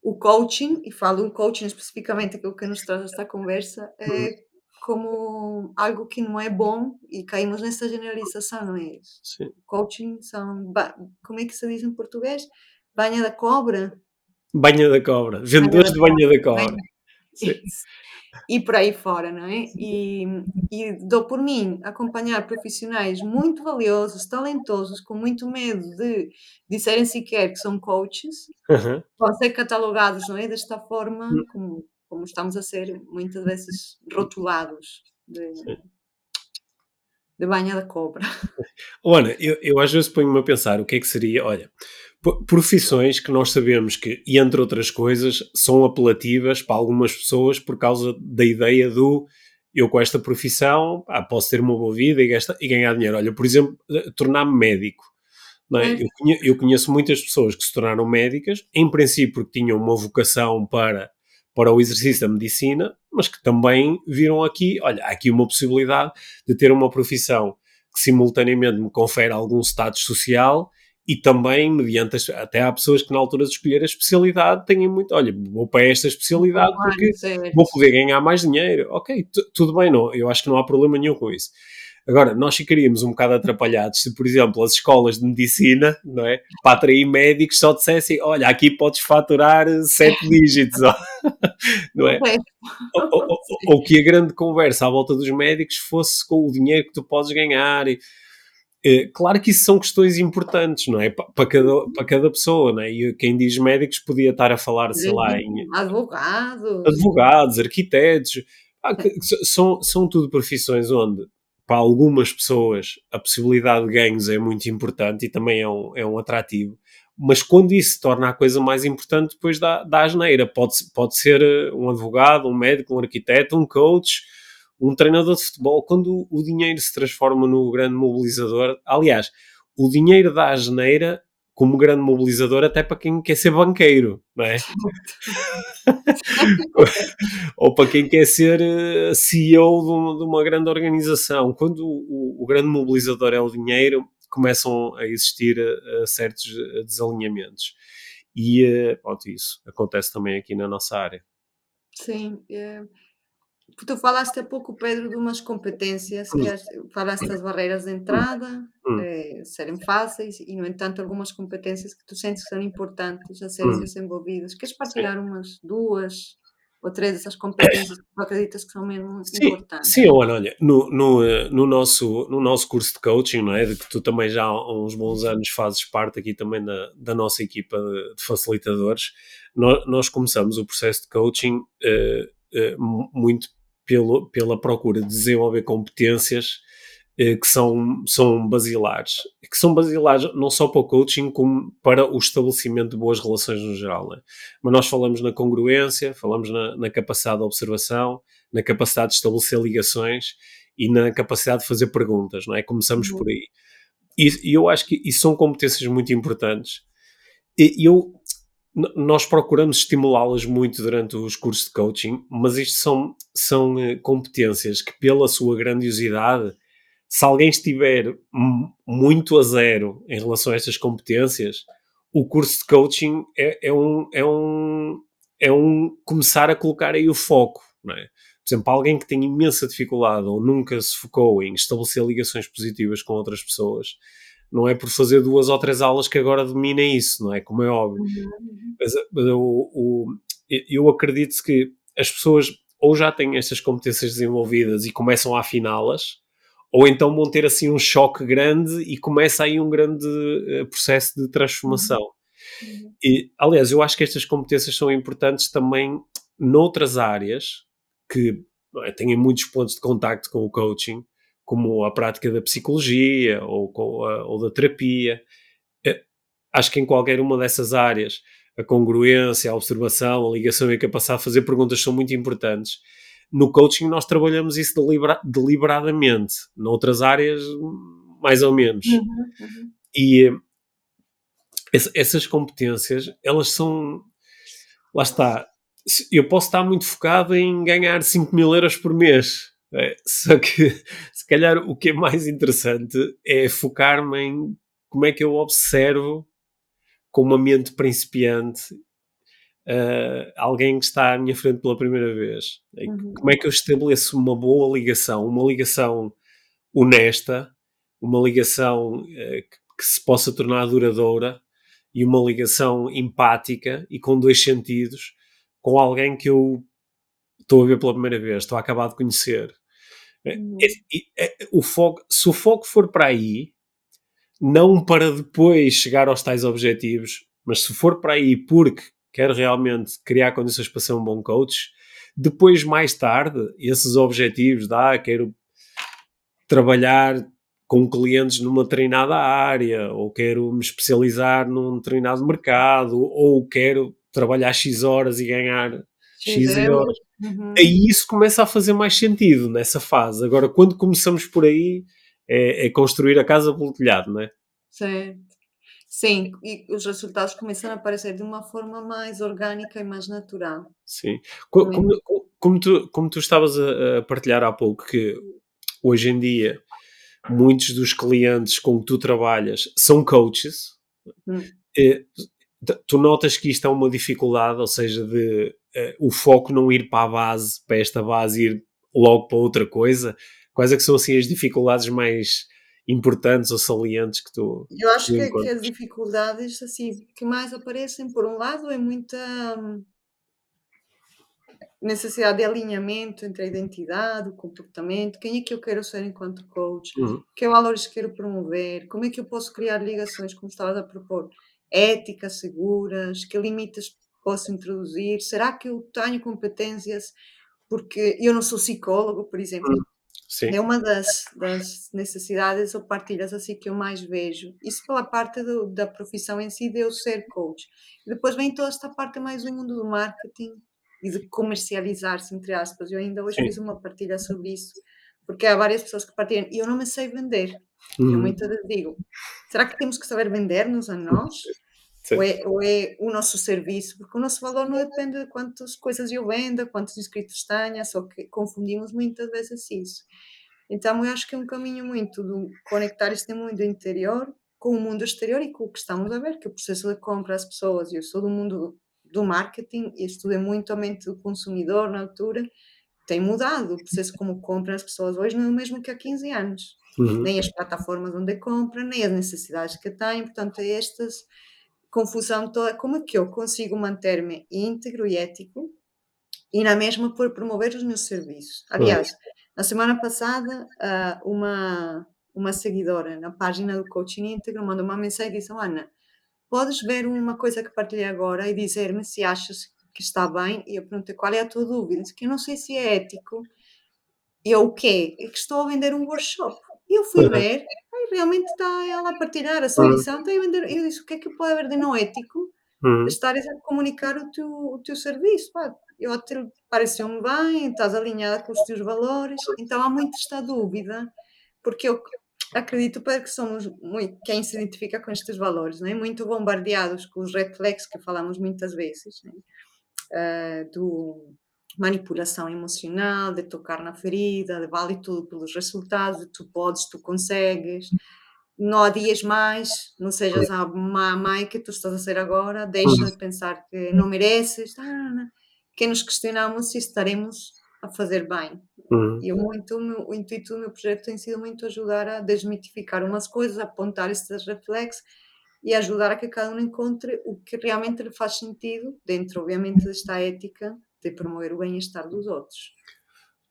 o coaching, e falo o coaching especificamente, aquilo que nos traz esta conversa, Uhum. é como algo que não é bom e caímos nessa generalização, não é? Sim. Coaching são, como é que se diz em português? Banha da cobra? Banha da cobra, vendedores de banha da cobra. Sim. E por aí fora, não é? E, e dou por mim acompanhar profissionais muito valiosos, talentosos, com muito medo de disserem sequer que são coaches, Uhum. vão ser catalogados, não é? Desta forma, Hum. como, como estamos a ser muitas vezes rotulados de, Sim. de banha da cobra. Olha, eu, eu às vezes ponho-me a pensar o que é que seria, olha, profissões que nós sabemos que, e entre outras coisas, são apelativas para algumas pessoas por causa da ideia do eu com esta profissão pá, posso ter uma boa vida e, e ganhar dinheiro. Olha, por exemplo, eh, tornar-me médico. é? Certo. Eu, conhe- eu conheço muitas pessoas que se tornaram médicas, em princípio porque tinham uma vocação para, para o exercício da medicina, mas que também viram aqui, olha, há aqui uma possibilidade de ter uma profissão que simultaneamente me confere algum status social e também mediante as, até há pessoas que na altura de escolher a especialidade têm muito, olha, vou para esta especialidade porque vou poder ganhar mais dinheiro. Ok, tudo bem, não, eu acho que não há problema nenhum com isso. Agora, nós ficaríamos um bocado atrapalhados se, por exemplo, as escolas de medicina, não é? Para atrair médicos só dissessem, olha, aqui podes faturar sete dígitos, <laughs> não é? Ou, ou, ou, que a grande conversa à volta dos médicos fosse com o dinheiro que tu podes ganhar e, é, claro que isso são questões importantes, não é? Para cada, para cada pessoa, não é? E quem diz médicos podia estar a falar, sei lá, em. Advogados. Advogados, arquitetos. Ah, são, são tudo profissões onde, para algumas pessoas, a possibilidade de ganhos é muito importante e também é um, é um atrativo. Mas quando isso se torna a coisa mais importante, depois da, da asneira. Pode, pode ser eh, um advogado, um médico, um arquiteto, um coach um treinador de futebol, quando o dinheiro se transforma no grande mobilizador, aliás, o dinheiro da asneira como grande mobilizador até para quem quer ser banqueiro, não é? <laughs> Ou para quem quer ser eh, CEO de uma, de uma grande organização. Quando o, o, grande mobilizador é o dinheiro, começam a existir uh, certos desalinhamentos. E, uh, pronto, isso acontece também aqui na nossa área. Sim, Tu falaste há pouco, Pedro, de umas competências as, falaste das barreiras de entrada, hum. eh, serem fáceis e, no entanto, algumas competências que tu sentes que são importantes a serem hum. desenvolvidas. Queres partilhar umas duas ou três dessas competências que tu acreditas que são mesmo sim, importantes? Sim, olha, olha no, no, eh, no, nosso, no nosso curso de coaching, não é? De que tu também já há uns bons anos fazes parte aqui também da, da nossa equipa de, facilitadores, nós, nós, começamos o processo de coaching uh, uh, muito pelo, pela procura de desenvolver competências eh, que são, são basilares. Que são basilares não só para o coaching, como para o estabelecimento de boas relações no geral. Né? Mas nós falamos na congruência, falamos na, na, capacidade de observação, na capacidade de estabelecer ligações e na capacidade de fazer perguntas, não é? Começamos uhum. por aí. E, e, eu acho que isso são competências muito importantes. E eu nós procuramos estimulá-las muito durante os cursos de coaching, mas isto são, são eh, competências que, pela sua grandiosidade, se alguém estiver muito a zero em relação a estas competências, o curso de coaching é, é um, é, um, é um começar a colocar aí o foco, não é? Por exemplo, alguém que tem imensa dificuldade ou nunca se focou em estabelecer ligações positivas com outras pessoas, não é por fazer duas ou três aulas que agora domina isso, não é? Como é óbvio. Uhum. Mas, mas o, o, eu acredito que as pessoas ou já têm estas competências desenvolvidas e começam a afiná-las, ou então vão ter assim um choque grande e começa aí um grande uh, processo de transformação. Uhum. E, aliás, eu acho que estas competências são importantes também noutras áreas que é, têm muitos pontos de contacto com o coaching, como a prática da psicologia ou, ou da terapia. É, acho que em qualquer uma dessas áreas, a congruência, a observação, a ligação e a capacidade de fazer perguntas são muito importantes. No coaching, nós trabalhamos isso delibera deliberadamente, noutras áreas, mais ou menos. Uhum, uhum. E essas competências, elas são. Lá está. Eu posso estar muito focado em ganhar 5 mil euros por mês, é, só que, <laughs> se calhar, o que é mais interessante é focar-me em como é que eu observo com uma mente principiante uh, alguém que está à minha frente pela primeira vez. Uhum. Como é que eu estabeleço uma boa ligação, uma ligação honesta, uma ligação uh, que, que se possa tornar duradoura e uma ligação empática e com dois sentidos com alguém que eu estou a ver pela primeira vez, estou a acabar de conhecer. É, uhum. É, é, o foco, se o foco for para aí, não para depois chegar aos tais objetivos, mas se for para aí porque quer realmente criar condições para ser um bom coach, depois, mais tarde, esses objetivos, dá, quero trabalhar com clientes numa treinada área, ou quero me especializar num determinado mercado, ou quero trabalhar X horas e ganhar X euros. Uhum. Aí isso começa a fazer mais sentido nessa fase. Agora, quando começamos por aí, é, é construir a casa pelo telhado, não é? Certo. Sim, e os resultados começaram a aparecer de uma forma mais orgânica e mais natural. Sim. Co como como tu como tu estavas a a partilhar há pouco que hoje em dia muitos dos clientes com que tu trabalhas são coaches, Hum. Tu notas que isto é uma dificuldade, ou seja, de uh, o foco não ir para a base, para esta base, ir logo para outra coisa? Quais é que são assim as dificuldades mais importantes ou salientes que tu Eu acho que, que as dificuldades assim que mais aparecem, por um lado, é muita hum, necessidade de alinhamento entre a identidade, o comportamento, quem é que eu quero ser enquanto coach, Uhum, que valores quero promover, como é que eu posso criar ligações, como estavas a propor, éticas, seguras, que limites posso introduzir, será que eu tenho competências, porque eu não sou psicólogo, por exemplo, uhum. Sim, É uma das das necessidades ou partilhas, assim, que eu mais vejo. Isso pela parte do da profissão em si, de eu ser coach. Depois vem toda esta parte mais do mundo do marketing e de comercializar-se, entre aspas. Eu ainda hoje sim. fiz uma partilha sobre isso, porque há várias pessoas que partilham e eu não me sei vender. Eu Uhum. muitas vezes digo: "Será que temos que saber vender-nos a nós? Ou é ou é o nosso serviço?" Porque o nosso valor não depende de quantas coisas eu venda, quantos inscritos tenha, só que confundimos muitas vezes isso. Então eu acho que é um caminho muito do conectar este mundo interior com o mundo exterior e com o que estamos a ver, que o processo de compra as pessoas, eu sou do mundo do marketing e estudei muito a mente do consumidor na altura, tem mudado, o processo como compram as pessoas hoje não é o mesmo que há 15 anos, uhum, nem as plataformas onde compram, nem as necessidades que têm, portanto é estas confusão toda, como é que eu consigo manter-me íntegro e ético e na mesma por promover os meus serviços. uhum, Aliás, na semana passada, ah, uma uma seguidora na página do Coaching Íntegro mandou uma mensagem e disse: "Oh, Ana, podes ver uma coisa que partilhei agora e dizer-me se achas que está bem?" E eu perguntei: "Qual é a tua dúvida?" Disse que: "Eu não sei se é ético." E eu: "O quê?" "É que estou a vender um workshop." E eu fui uhum, ver, ai, realmente está ela a partilhar a sua lição, está a vender eu disse: "O que é que pode haver de não ético uhum, estares a comunicar o teu o teu serviço, pá, eu até pareceu-me bem, estás alinhada com os teus valores, então há muito esta dúvida, porque eu acredito para que somos muito quem se identifica com estes valores, não é, muito bombardeados com os red flags que falamos muitas vezes, né, eh, do manipulação emocional, de tocar na ferida, de vale tudo pelos resultados, tu podes, tu consegues, não adias mais, não sejas a má mãe que tu estás a ser agora, deixa de pensar que não mereces, tarana, que nos questionamos se estaremos a fazer bem. uhum. E muito, o, meu, o intuito do meu projeto tem sido muito ajudar a desmitificar umas coisas, apontar esses reflexos e ajudar a que cada um encontre o que realmente lhe faz sentido, dentro, obviamente, desta ética de promover o bem-estar dos outros.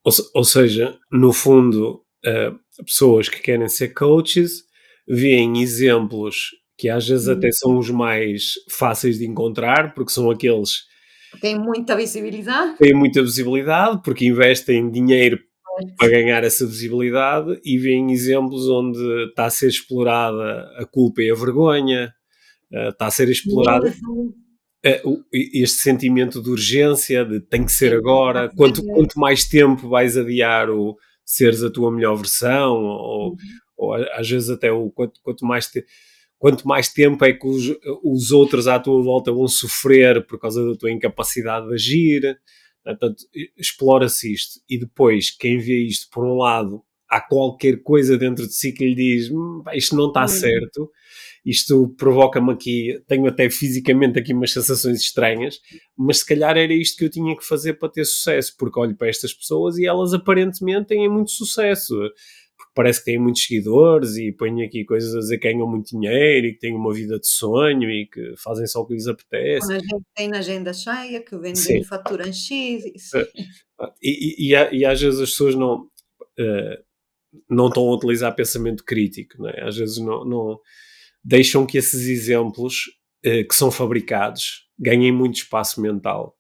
Ou, ou seja, no fundo, uh, pessoas que querem ser coaches veem exemplos que às vezes até Uhum. são os mais fáceis de encontrar, porque são aqueles Tem muita visibilidade, têm muita visibilidade, porque investem dinheiro para ganhar essa visibilidade, e veem exemplos onde está a ser explorada a culpa e a vergonha, uh, está a ser explorada medo, eh, este sentimento de urgência, de tem que ser agora, quanto, quanto mais tempo vais adiar o seres a tua melhor versão, ou, Uhum. ou às vezes até o quanto, quanto mais te- quanto mais tempo é que os, os outros à tua volta vão sofrer por causa da tua incapacidade de agir. Portanto, e- explora-se isto. E depois, quem vê isto, por um lado, há qualquer coisa dentro de si que lhe diz "Hum, isto não está Uhum. certo, isto provoca-me aqui, tenho até fisicamente aqui umas sensações estranhas, mas se calhar era isto que eu tinha que fazer para ter sucesso, porque olho para estas pessoas e elas aparentemente têm muito sucesso, parece que têm muitos seguidores e põem aqui coisas a dizer que ganham muito dinheiro e que têm uma vida de sonho e que fazem só o que lhes apetece. Quando a gente tem na agenda cheia, que vendem e faturam X, isso. Eh, E, e, e, às vezes as pessoas não, eh, não estão a utilizar pensamento crítico, é? às vezes não, não deixam que esses exemplos eh, que são fabricados ganhem muito espaço mental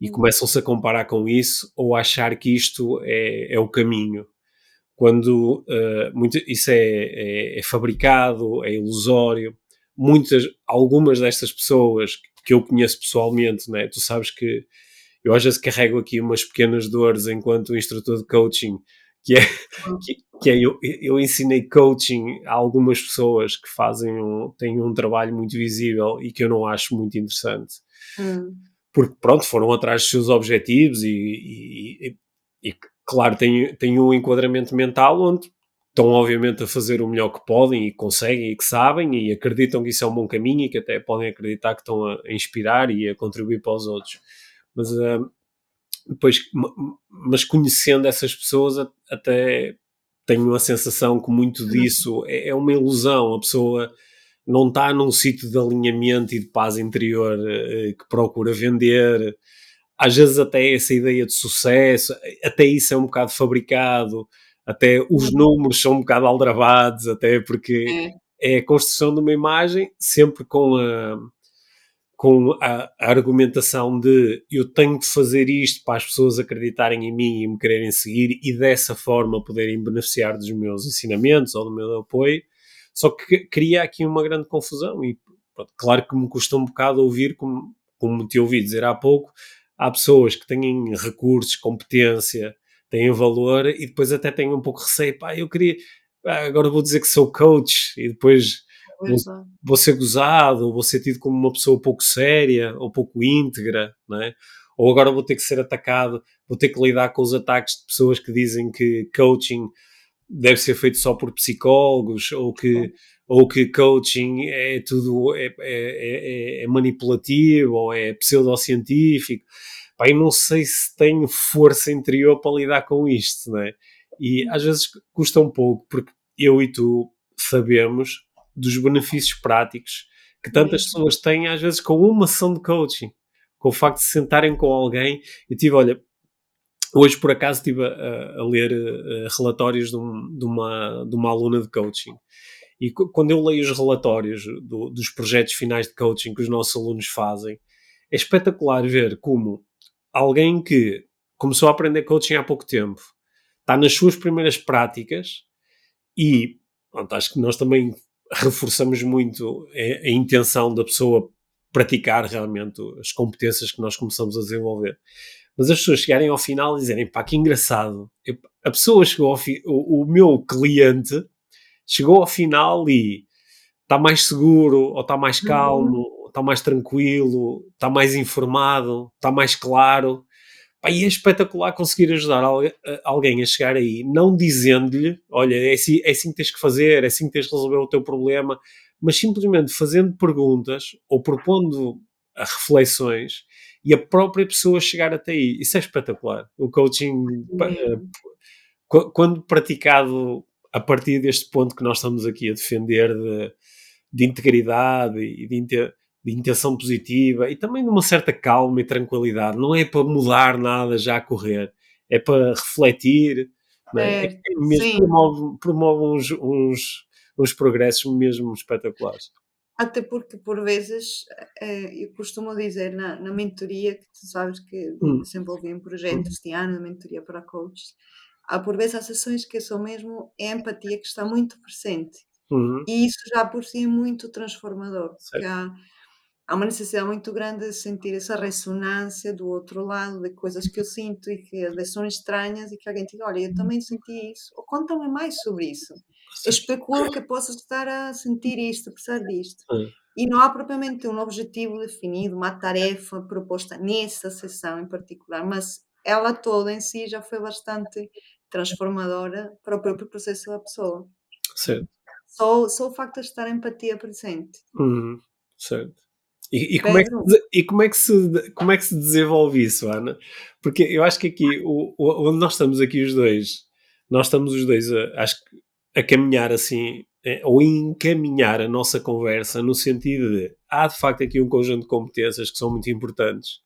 e Hum, começam-se a comparar com isso ou a achar que isto é, é o caminho. Quando eh, muito, isso é, é- é fabricado, é ilusório. Muitas, algumas destas pessoas que eu conheço pessoalmente, né? tu sabes que eu às vezes carrego aqui umas pequenas dores enquanto instrutor de coaching, que é, que, que é eu, eu ensinei coaching a algumas pessoas que fazem um, têm um trabalho muito visível e que eu não acho muito interessante. Hum. Porque, pronto, foram atrás dos seus objetivos e, e, e, e claro, têm, têm um enquadramento mental onde estão obviamente a fazer o melhor que podem e conseguem e que sabem e acreditam que isso é um bom caminho e que até podem acreditar que estão a, inspirar e a contribuir para os outros. Mas uh, depois, mas conhecendo essas pessoas até tenho a sensação que muito disso é, é uma ilusão. A pessoa não está num sítio de alinhamento e de paz interior uh, que procura vender. Às vezes até essa ideia de sucesso, até isso é um bocado fabricado até os uhum. números são um bocado aldrabados, até porque é. é a construção de uma imagem sempre com a, com a, a, argumentação de eu tenho que fazer isto para as pessoas acreditarem em mim e me quererem seguir e dessa forma poderem beneficiar dos meus ensinamentos ou do meu apoio. Só que cria aqui uma grande confusão e pronto, claro que me custa um bocado ouvir, como, como te ouvi dizer há pouco, há pessoas que têm recursos, competência, têm valor e depois até têm um pouco de receio, pá, eu queria, agora vou dizer que sou coach e depois vou, vou, ser gozado, ou vou ser tido como uma pessoa pouco séria ou pouco íntegra, não é? Ou agora vou ter que ser atacado, vou ter que lidar com os ataques de pessoas que dizem que coaching deve ser feito só por psicólogos ou que, ou que coaching é tudo é, é, é, é manipulativo ou é pseudocientífico pá, eu não sei se tenho força interior para lidar com isto, não é? E às vezes custa um pouco, porque eu e tu sabemos dos benefícios práticos que tantas pessoas têm, às vezes, com uma sessão de coaching, com o facto de se sentarem com alguém. Eu tive, olha, hoje por acaso estive a, a ler uh, relatórios de, um, de, uma, de uma aluna de coaching. E quando eu leio os relatórios do, dos projetos finais de coaching que os nossos alunos fazem, é espetacular ver como alguém que começou a aprender coaching há pouco tempo, está nas suas primeiras práticas e pronto, acho que nós também reforçamos muito a, a, intenção da pessoa praticar realmente as competências que nós começamos a desenvolver. Mas as pessoas chegarem ao final e dizerem, pá, que engraçado. Eu, a pessoa chegou ao fi, o, o meu cliente chegou ao final e está mais seguro, ou está mais uhum. calmo, está mais tranquilo, está mais informado, está mais claro. Pá, e é espetacular conseguir ajudar alguém a chegar aí, não dizendo-lhe, olha, é assim, é assim que tens que fazer, é assim que tens que resolver o teu problema, mas simplesmente fazendo perguntas ou propondo reflexões e a própria pessoa chegar até aí. Isso é espetacular. O coaching, eh, quando praticado a partir deste ponto que nós estamos aqui a defender de, de integridade e de, de intenção positiva e também de uma certa calma e tranquilidade. Não é para mudar nada já a correr, é para refletir, é? É, é mesmo promove, promove uns, uns, uns progressos mesmo espetaculares. Até porque, por vezes, eh, eu costumo dizer na, na mentoria, que tu sabes que hum. desenvolvi um projeto este ano de mentoria para coaches, há por vezes as sessões que são mesmo a empatia que está muito presente. Uhum. E isso já por si é muito transformador. Porque há, há uma necessidade muito grande de sentir essa ressonância do outro lado, de coisas que eu sinto e que às vezes são estranhas e que alguém diga, olha, eu também senti isso, ou conta-me mais sobre isso. Eu especulo que possas estar a sentir isto, a precisar disto. E não há propriamente um objetivo definido, uma tarefa proposta nessa sessão em particular, mas ela toda em si já foi bastante transformadora para o próprio processo da pessoa. Certo. Só, só o facto de estar a empatia presente. Uhum. Certo. E, e, como é que, e como, é que se, como é que se desenvolve isso, Ana? Porque eu acho que aqui, o, o, onde nós estamos aqui os dois, nós estamos os dois, a, acho que, a caminhar assim, é, ou encaminhar a nossa conversa no sentido de há de facto aqui um conjunto de competências que são muito importantes.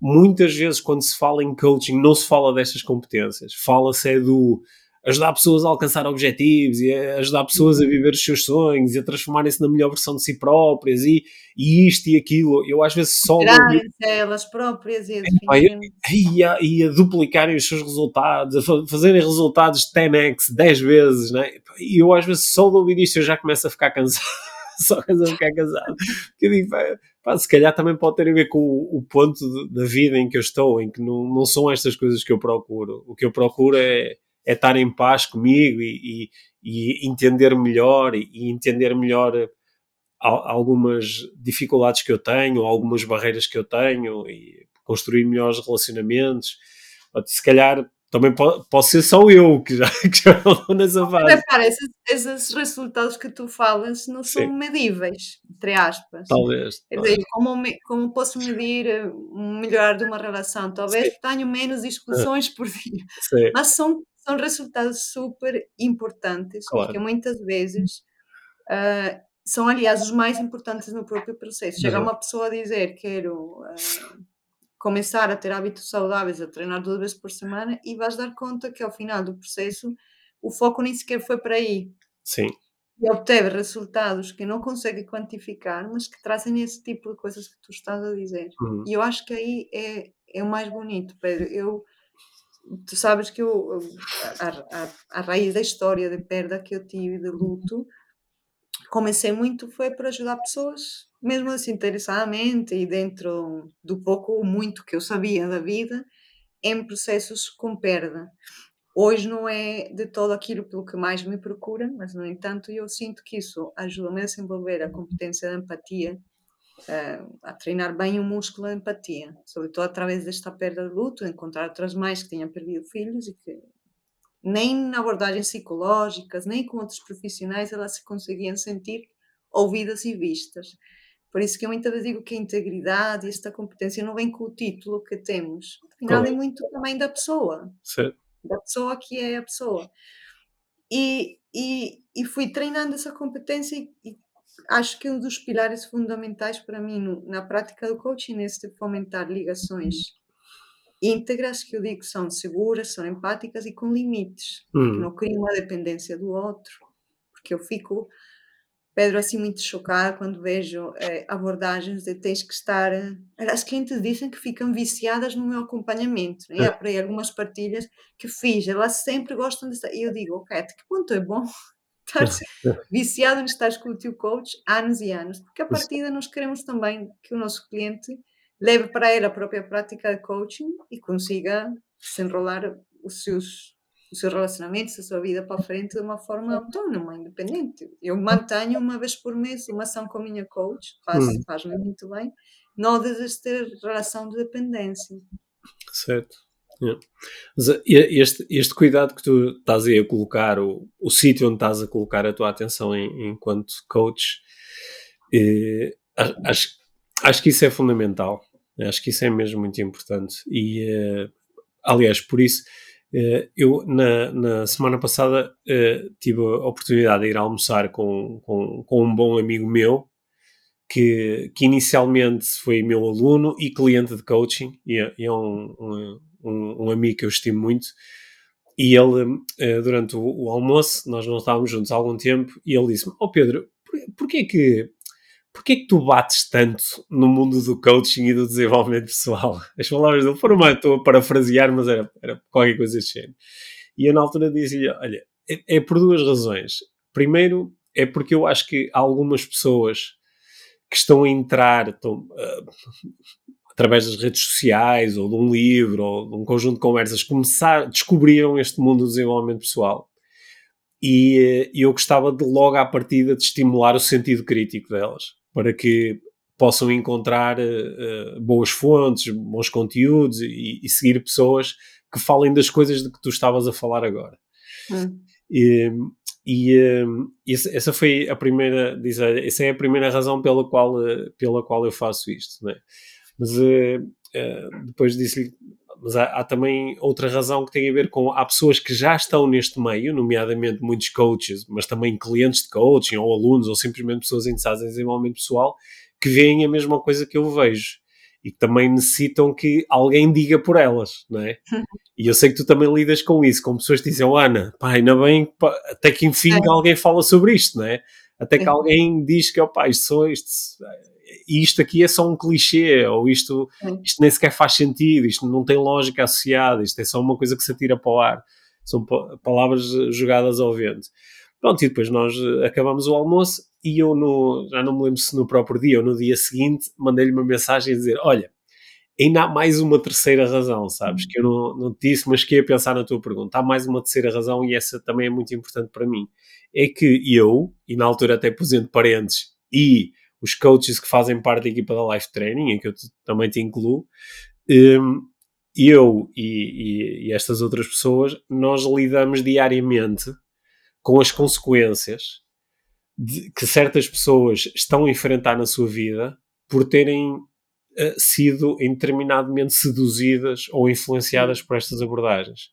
Muitas vezes, quando se fala em coaching, não se fala destas competências. Fala-se é do ajudar pessoas a alcançar objetivos e ajudar pessoas a viver os seus sonhos e a transformarem-se na melhor versão de si próprias e, e isto e aquilo. Eu às vezes só. Tirarem-se elas próprias e a, e, a, e a duplicarem os seus resultados, a fazerem resultados 10x, 10 vezes, né? E eu às vezes só de ouvir isto eu já começo a ficar cansado. <laughs> só começo a ficar cansado. Porque eu digo, pá, se calhar também pode ter a ver com o, o ponto de, da vida em que eu estou, em que não, não são estas coisas que eu procuro. O que eu procuro é é estar em paz comigo e, e, e entender melhor e, e entender melhor algumas dificuldades que eu tenho, algumas barreiras que eu tenho e construir melhores relacionamentos. Se calhar também posso ser só eu que já, <laughs> que já estou nessa fase. Repara, esses, esses, resultados que tu falas não são Sim. medíveis, entre aspas. Talvez. Quer dizer, como, como posso medir eh, o melhorar de uma relação? Talvez Sim. tenha menos discussões por dia, Sim. mas são, são resultados super importantes, claro. porque muitas vezes uh, são, aliás, os mais importantes no próprio processo. Chega uhum. uma pessoa a dizer: Quero. Uh, começar a ter hábitos saudáveis, a treinar duas vezes por semana e vais dar conta que ao final do processo o foco nem sequer foi para aí. Sim. E obteve resultados que não consegue quantificar, mas que trazem esse tipo de coisas que tu estás a dizer. Uhum. E eu acho que aí é, é o mais bonito, Pedro. Eu, tu sabes que eu, a, a, a raiz da história de perda que eu tive, de luto, comecei muito foi para ajudar pessoas mesmo assim interessadamente e dentro do pouco ou muito que eu sabia da vida, em processos com perda. Hoje não é de todo aquilo pelo que mais me procura, mas no entanto eu sinto que isso ajuda-me a desenvolver a competência da empatia, uh, a treinar bem o músculo da empatia, sobretudo através desta perda de luto, encontrar outras mães que tenham perdido filhos e que nem na abordagens psicológicas, nem com outros profissionais elas se conseguiam sentir ouvidas e vistas. Por isso que eu muitas vezes digo que a integridade e esta competência não vem com o título que temos. Afinal, é muito também da pessoa. Da pessoa que é a pessoa. E, e, e fui treinando essa competência e, acho que um dos pilares fundamentais para mim no, na prática do coaching é fomentar ligações íntegras, que eu digo são seguras, são empáticas e com limites. Hum. Que não criam uma dependência do outro. Porque eu fico Pedro, assim, muito chocada quando vejo eh, abordagens de tens que estar. Eh, as clientes dizem que ficam viciadas no meu acompanhamento. Né? É. Há por aí algumas partilhas que fiz, elas sempre gostam de estar. E eu digo, ok, até que ponto é bom estar <laughs> viciado em estar com o teu coach anos e anos? Porque a partida nós queremos também que o nosso cliente leve para ele a própria prática de coaching e consiga desenrolar os seus os seus relacionamentos, a sua vida para a frente de uma forma autónoma, independente. Eu mantenho uma vez por mês uma ação com a minha coach, faz, hum. faz-me muito bem, não deves ter relação de dependência. Certo. É. Este, este cuidado que tu estás aí a colocar, o, o sítio onde estás a colocar a tua atenção em, enquanto coach, eh, acho, acho que isso é fundamental. Acho que isso é mesmo muito importante. E, eh, aliás, por isso eh, eu, na, na, semana passada, uh, tive a oportunidade de ir almoçar com, com, com um bom amigo meu, que, que, inicialmente foi meu aluno e cliente de coaching, e é, é um, um, um, um, amigo que eu estimo muito. E ele, uh, durante o, almoço, nós não estávamos juntos há algum tempo, e ele disse-me: Ó oh Pedro, por, porquê que porquê que tu bates tanto no mundo do coaching e do desenvolvimento pessoal? As palavras dele foram mais, estou a parafrasear, mas era, era qualquer coisa desse género. E eu na altura disse-lhe, olha, é, é, por duas razões. Primeiro, é porque eu acho que algumas pessoas que estão a entrar estão, uh, através das redes sociais, ou de um livro, ou de um conjunto de conversas, começar, descobriram este mundo do desenvolvimento pessoal. E, e eu gostava de logo à partida de estimular o sentido crítico delas para que possam encontrar uh, boas fontes, bons conteúdos e, e, seguir pessoas que falem das coisas de que tu estavas a falar agora. Hum. E, e um, essa foi a primeira, diz, essa é a primeira razão pela qual, pela qual eu faço isto, né? Mas uh, uh, depois disse-lhe, mas há, há, também outra razão que tem a ver com há pessoas que já estão neste meio, nomeadamente muitos coaches, mas também clientes de coaching ou alunos ou simplesmente pessoas interessadas em desenvolvimento pessoal que veem a mesma coisa que eu vejo e que também necessitam que alguém diga por elas, não é? <laughs> E eu sei que tu também lidas com isso, com pessoas que dizem, oh, Ana, pá, ainda bem, pá, até que enfim é. alguém fala sobre isto, não é? Até que é. alguém diz que, opá, isto, só, isto e isto aqui é só um clichê, ou isto, isto nem sequer faz sentido, isto não tem lógica associada, isto é só uma coisa que se atira para o ar. São palavras jogadas ao vento. Pronto, e depois nós eh, acabamos o almoço e eu, no, já não me lembro se no próprio dia ou no dia seguinte, mandei-lhe uma mensagem a dizer: Olha, ainda há mais uma terceira razão, sabes? Que eu não, não te disse, mas que ia pensar na tua pergunta. Há mais uma terceira razão e essa também é muito importante para mim. É que eu, e na altura até pus entre parentes, e os coaches que fazem parte da equipa da Life Training, em que eu também te incluo, um, eu e, e, e estas outras pessoas, nós lidamos diariamente com as consequências de, que certas pessoas estão a enfrentar na sua vida por terem uh, sido indeterminadamente seduzidas ou influenciadas por estas abordagens.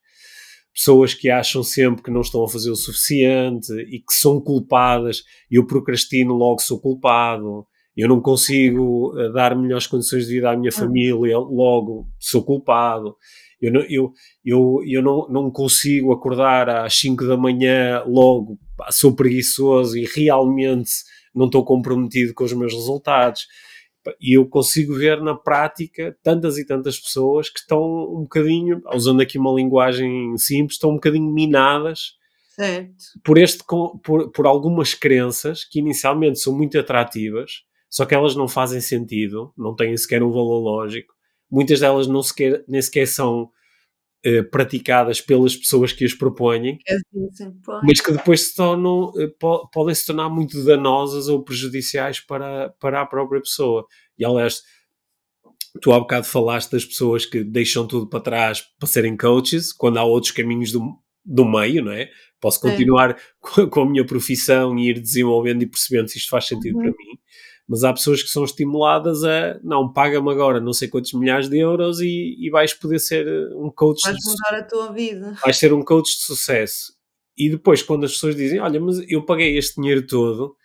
Pessoas que acham sempre que não estão a fazer o suficiente e que são culpadas, eu procrastino, logo sou culpado, eu não consigo uh, dar melhores condições de vida à minha hum. família, logo sou culpado. Eu não, eu, eu, eu não, não consigo acordar às 5 da manhã, logo sou preguiçoso e realmente não estou comprometido com os meus resultados. E eu consigo ver na prática tantas e tantas pessoas que estão um bocadinho, usando aqui uma linguagem simples, estão um bocadinho minadas certo. Por, este, por, por algumas crenças que inicialmente são muito atrativas, só que elas não fazem sentido, não têm sequer um valor lógico. Muitas delas não sequer, nem sequer são eh, praticadas pelas pessoas que as propõem, mas que depois se tornam, eh, po podem se tornar muito danosas ou prejudiciais para, para a própria pessoa. E aliás, tu há bocado falaste das pessoas que deixam tudo para trás para serem coaches, quando há outros caminhos do, do meio, não é? Posso continuar <laughs> com, com, a minha profissão e ir desenvolvendo e percebendo se isto faz sentido uhum. para mim mas há pessoas que são estimuladas a não, paga-me agora não sei quantos milhares de euros e, e vais poder ser eh, um coach. Vais mudar a tua vida. Vais ser um coach de sucesso. E depois, quando as pessoas dizem, olha, mas eu paguei este dinheiro todo,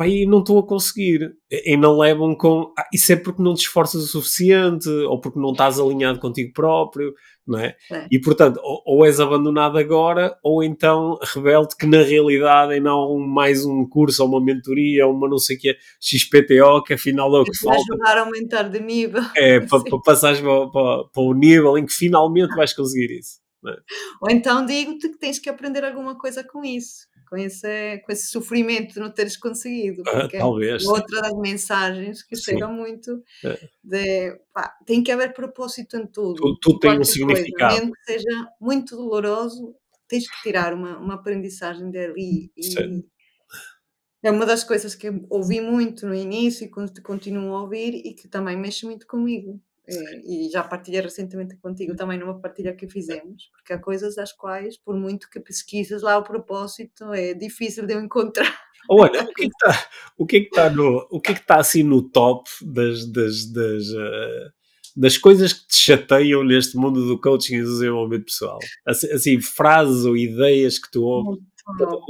pá, e não estou a conseguir. E não levam com, ah, isso é porque não te esforças o suficiente, ou porque não estás alinhado contigo próprio, não é? é. E portanto, ou, ou, és abandonado agora, ou então rebelde que na realidade é não mais um curso, ou uma mentoria, ou uma não sei o que XPTO, que afinal é o que falta. ajudar a aumentar de nível. É, <laughs> para, para passares para, para, para o nível em que finalmente vais conseguir isso. É? Ou então digo-te que tens que aprender alguma coisa com isso com esse, com esse sofrimento de não teres conseguido. Ah, talvez. É outra das mensagens que Sim. chegam muito é. de pá, tem que haver propósito em tudo. Tudo, tudo tem um significado. Coisa, mesmo que seja muito doloroso, tens que tirar uma, uma aprendizagem dali. E Sim. é uma das coisas que ouvi muito no início e continuo a ouvir e que também mexe muito comigo. É, e já partilhei recentemente contigo também numa partilha que fizemos, porque há coisas das quais, por muito que pesquisas lá o propósito, é difícil de eu encontrar. <laughs> Olha, o que é que está, o que é que está no, o que é que está assim no top das, das, das, uh, das coisas que te chateiam neste mundo do coaching e do desenvolvimento pessoal? Assim, assim frases ou ideias que tu ouves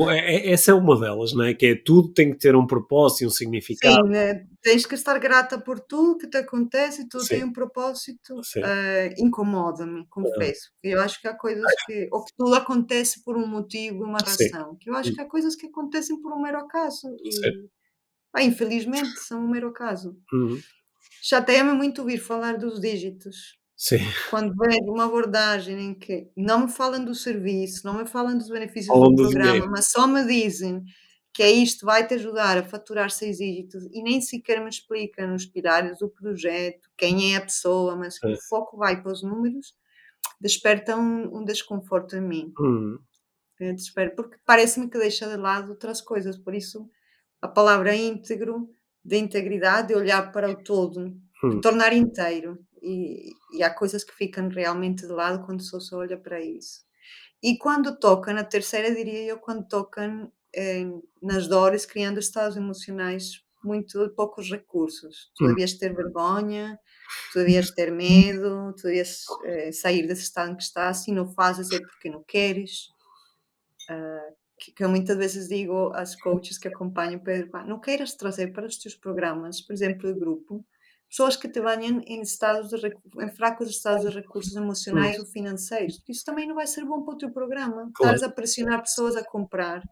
é, é, essa é uma delas, não é? Que é tudo tem que ter um propósito e um significado. Sim, né? Tens que estar grata por tudo que te acontece e tudo Sim. tem um propósito. Uh, Incomoda-me, confesso. É. Eu acho que há coisas que. Ou que tudo acontece por um motivo, uma razão. Que eu acho que há coisas que acontecem por um mero acaso. E, ah, infelizmente, são um mero acaso. Uhum. Chateia-me muito ouvir falar dos dígitos. Sim. Quando vejo uma abordagem em que não me falam do serviço, não me falam dos benefícios Falam do programa, mas só me dizem que é isto, vai-te ajudar a faturar seis dígitos e nem sequer me explicam nos pilares do projeto, quem é a pessoa, mas que o foco vai para os números, desperta um, um desconforto em mim. Uhum. Porque parece-me que deixa de lado outras coisas, por isso a palavra íntegro, de integridade, de olhar para o todo, de hum. tornar inteiro e, e, há coisas que ficam realmente de lado quando só se olha para isso. E quando tocam, a terceira diria eu, quando tocam nas dores, criando estados emocionais muito poucos recursos. Tu devias ter vergonha, tu devias ter medo, tu devias eh, sair desse estado em que estás, se não fazes é porque não queres. Uh, que, que, eu muitas vezes digo às coaches que acompanham, Pedro, não queiras trazer para os teus programas, por exemplo, de grupo, pessoas que te venham em, estados de, em fracos estados de recursos emocionais ou financeiros. Isso também não vai ser bom para o teu programa. Claro. Estás a pressionar pessoas a comprar.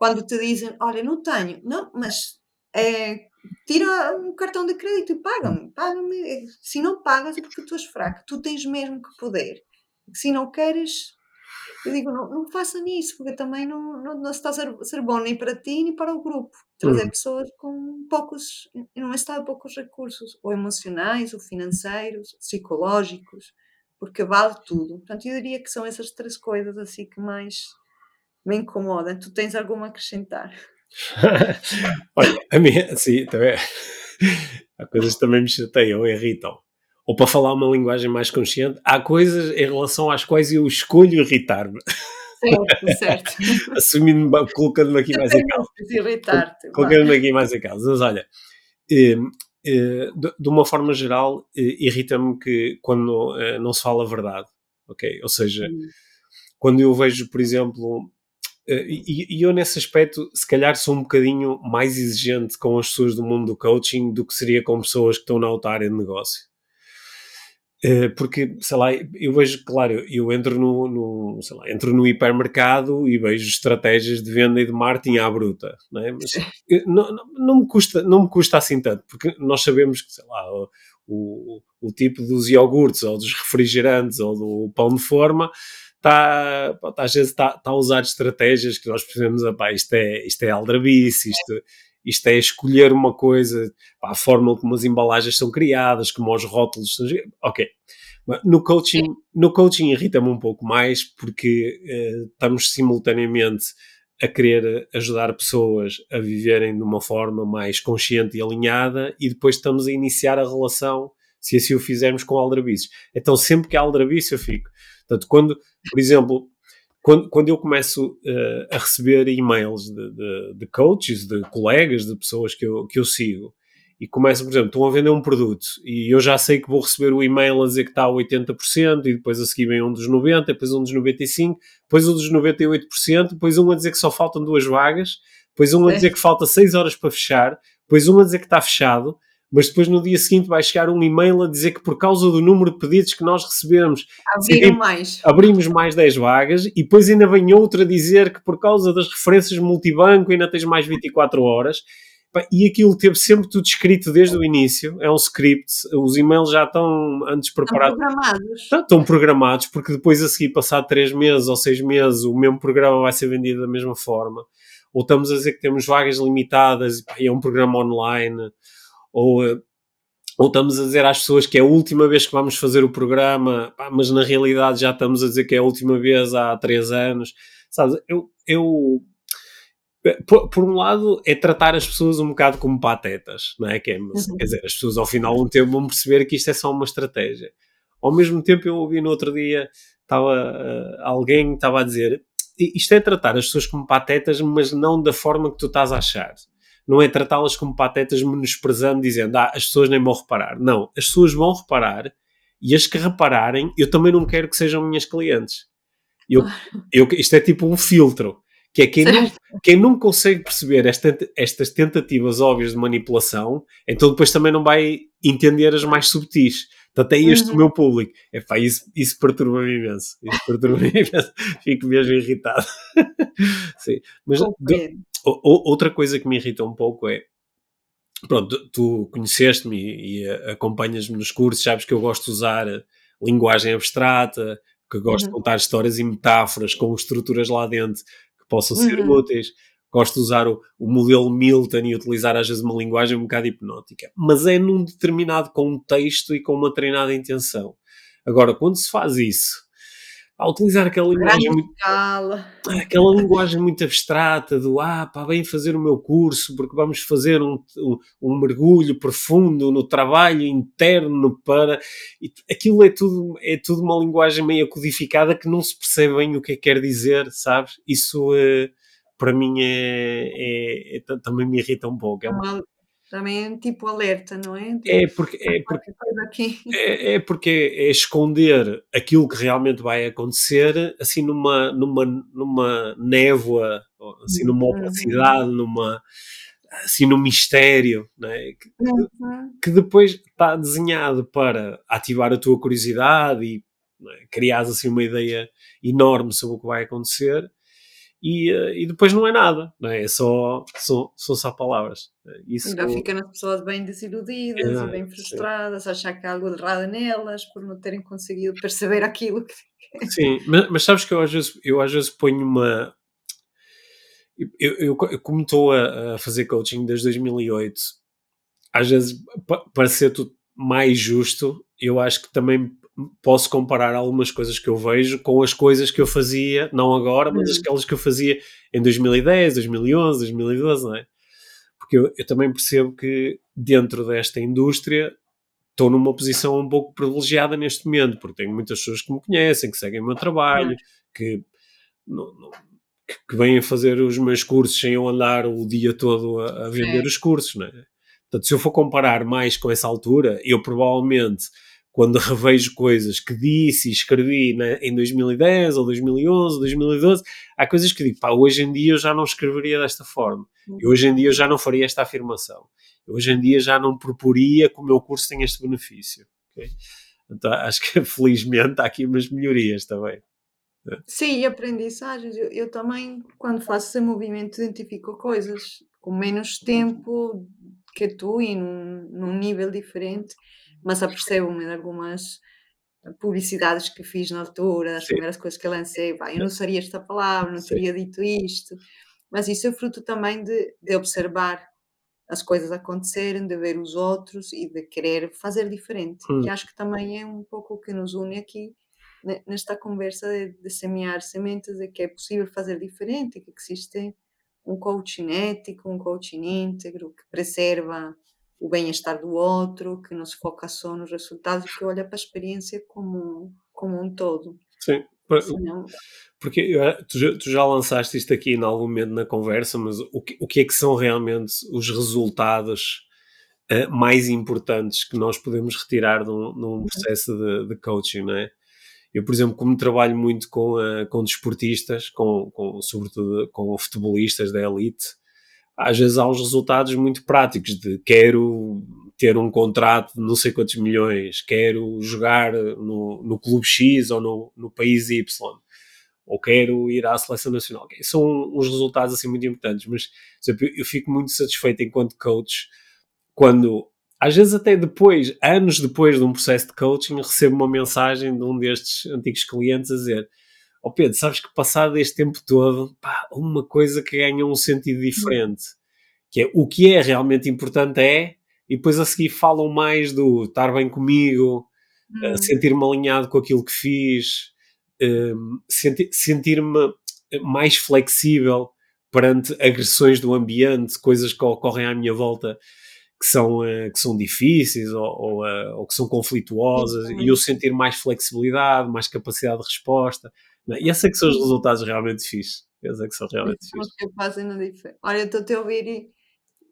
Quando te dizem, olha, não tenho. Não, mas é, tira um cartão de crédito e paga-me. Paga-me. Se não pagas é porque tu és fraco. Tu tens mesmo que poder. Se não queres, Eu digo, não, não faça nisso, porque também não, não, não está a ser, ser bom nem para ti nem para o grupo. Trazer Uhum. pessoas com poucos, um estado de poucos recursos, ou emocionais, ou financeiros, psicológicos, porque vale tudo. Portanto, eu diria que são essas três coisas assim que mais me incomodam. Tu tens alguma a acrescentar? <laughs> Olha, a minha, sim, também. <laughs> Há coisas que também me chateiam, irritam. Ou para falar uma linguagem mais consciente, há coisas em relação às quais eu escolho irritar-me, Certo, certo. <laughs> assumindo, colocando-me aqui mais em causa. Colocando-me aqui mais em causa. Mas olha, eh, eh, de, uma forma geral, eh, irrita-me que quando não se fala a verdade, ok? Ou seja, Hum. quando eu vejo, por exemplo, e, e eu nesse aspecto, se calhar sou um bocadinho mais exigente com as pessoas do mundo do coaching do que seria com pessoas que estão na outra área de negócio. Eh, Porque, sei lá, eu vejo, claro, eu entro no, no, sei lá, entro no hipermercado e vejo estratégias de venda e de marketing à bruta, não é? Mas eh, não, não, não me custa, não me custa assim tanto, porque nós sabemos que, sei lá, o, o, o tipo dos iogurtes ou dos refrigerantes ou do pão de forma está, pá, às vezes está, está a usar estratégias que nós percebemos, isto é, isto é aldrabice, isto, isto é escolher uma coisa, pá, a forma como as embalagens são criadas, como os rótulos são. Ok. No coaching, no coaching irrita-me um pouco mais porque eh, estamos simultaneamente a querer ajudar pessoas a viverem de uma forma mais consciente e alinhada e depois estamos a iniciar a relação se assim o fizermos com aldrabices. Então sempre que há aldrabice eu fico. Portanto, quando, por exemplo, quando, quando eu começo uh, a receber e-mails de, de, de, coaches, de colegas, de pessoas que eu, que eu sigo, e começam, por exemplo, estão a vender um produto e eu já sei que vou receber o e-mail a dizer que está a 80% e depois a seguir vem um dos 90%, depois um dos 95%, depois um dos 98%, depois um a dizer que só faltam duas vagas, depois um a dizer que falta 6 horas para fechar, depois um a dizer que está fechado, mas depois no dia seguinte vai chegar um e-mail a dizer que por causa do número de pedidos que nós recebemos abriram mais. abrimos mais 10 vagas e depois ainda vem outra a dizer que por causa das referências multibanco ainda tens mais 24 horas e aquilo teve sempre tudo escrito desde o início, é um script, os e-mails já estão antes preparados. Estão programados. Estão, estão programados, porque depois a seguir, passado 3 meses ou 6 meses, o mesmo programa vai ser vendido da mesma forma. Ou estamos a dizer que temos vagas limitadas e é um programa online ou, ou estamos a dizer às pessoas que é a última vez que vamos fazer o programa, mas na realidade já estamos a dizer que é a última vez há três anos. Sabes, eu, eu por, por, um lado, é tratar as pessoas um bocado como patetas, não é? Que é uhum. Quer dizer, as pessoas ao final de um tempo vão perceber que isto é só uma estratégia. Ao mesmo tempo, eu ouvi no outro dia, estava, uh, alguém estava a dizer isto é tratar as pessoas como patetas, mas não da forma que tu estás a achar não é tratá-las como patetas menosprezando, dizendo, ah, as pessoas nem vão reparar. Não, as pessoas vão reparar e as que repararem, eu também não quero que sejam minhas clientes. Eu, eu, isto é tipo um filtro, que é quem não, quem não consegue perceber esta, estas tentativas óbvias de manipulação, então depois também não vai entender as mais subtis. Portanto, é este uhum. o meu público. É pá, isso, isso perturba-me imenso. Isso perturba-me <laughs> imenso. Fico mesmo irritado. <laughs> Sim. Mas okay. Outra coisa que me irrita um pouco é. Pronto, tu conheceste-me e, e acompanhas-me nos cursos, sabes que eu gosto de usar linguagem abstrata, que gosto uhum. de contar histórias e metáforas com estruturas lá dentro que possam ser Uhum. úteis. Gosto de usar o, o modelo Milton e utilizar às vezes uma linguagem um bocado hipnótica, mas é num determinado contexto e com uma treinada intenção. Agora, quando se faz isso, a utilizar aquela linguagem muito, aquela linguagem muito abstrata do ah, pá, vem fazer o meu curso porque vamos fazer um, um, um mergulho profundo no trabalho interno para e aquilo é tudo é tudo uma linguagem meio codificada que não se percebe bem o que é que quer dizer, sabes? Isso eh, para mim é, é- é- também me irrita um pouco. É, um- Uma- também é tipo alerta, não é? é porque é porque <laughs> é, é porque é esconder aquilo que realmente vai acontecer assim numa, numa, numa névoa, assim numa Uhum. opacidade, numa assim num mistério, não é? que, Uhum. que depois está desenhado para ativar a tua curiosidade e é? criares assim uma ideia enorme sobre o que vai acontecer e, uh, e depois não é nada, não é? é só, são, são só palavras. Isso, Ainda ficam as pessoas bem desiludidas é, e bem frustradas, sim. achar que há algo de errado nelas por não terem conseguido perceber aquilo que. <laughs> Sim, mas, mas sabes que eu às vezes, eu às vezes ponho uma. Eu, eu, eu como estou a, a, fazer coaching desde 2008, às vezes, para ser tudo mais justo, eu acho que também posso comparar algumas coisas que eu vejo com as coisas que eu fazia, não agora, mas hum. aquelas que eu fazia em 2010, 2011, 2012, não é? Porque eu, eu também percebo que dentro desta indústria estou numa posição um pouco privilegiada neste momento, porque tenho muitas pessoas que me conhecem, que seguem o meu trabalho, que, não, não, que vêm fazer os meus cursos sem eu andar o dia todo a, a vender é. os cursos, não é? Portanto, se eu for comparar mais com essa altura, eu provavelmente, quando <laughs> revejo coisas que disse e escrevi né, em 2010 ou 2011, 2012, há coisas que digo, pá, hoje em dia eu já não escreveria desta forma. E hoje em dia eu já não faria esta afirmação. hoje em dia já não proporia que o meu curso tenha este benefício. Okay? Então, <laughs> acho que felizmente há aqui umas melhorias também. Sim, e aprendizagens. Eu, eu também, quando faço esse movimento, identifico coisas com menos tempo, que atuem num, num nível diferente, mas apercebo-me de algumas publicidades que fiz na altura, as Sim. primeiras coisas que lancei, vai, eu não seria esta palavra, não Sim. teria dito isto, mas isso é fruto também de, de observar as coisas acontecerem, de ver os outros e de querer fazer diferente. Hum. E acho que também é um pouco o que nos une aqui nesta conversa de, de semear sementes de que é possível fazer diferente, que existe um coaching ético, um coaching íntegro, que preserva o bem-estar do outro, que não se foca só nos resultados, que olha para a experiência como, como um todo. Sim, Senão... porque tu já, tu já, lançaste isto aqui em algum momento na conversa, mas o que, o que é que são realmente os resultados uh, mais importantes que nós podemos retirar num, uhum. processo de, de coaching, não é? Eu, por exemplo, como trabalho muito com, uh, com desportistas, com, com, sobretudo com futebolistas da elite, às vezes há uns resultados muito práticos de quero ter um contrato de não sei quantos milhões, quero jogar no, no clube X ou no, no país Y, ou quero ir à seleção nacional. São uns resultados assim muito importantes, mas exemplo, eu fico muito satisfeito enquanto coach quando às vezes até depois, anos depois de um processo de coaching, recebo uma mensagem de um destes antigos clientes a dizer oh Pedro, sabes que passado este tempo todo, pá, uma coisa que ganha um sentido diferente, que é o que é realmente importante é, e depois a seguir falam mais do estar bem comigo, hum. sentir-me alinhado com aquilo que fiz, um, senti sentir-me mais flexível perante agressões do ambiente, coisas que ocorrem à minha volta que são, uh, que são difíceis ou, ou, ou que são conflituosas Sim, e eu sentir mais flexibilidade, mais capacidade de resposta. E esses é que são os resultados realmente fixos. Esses é que são realmente fixos. que fazem na diferença. Olha, estou-te a ouvir e,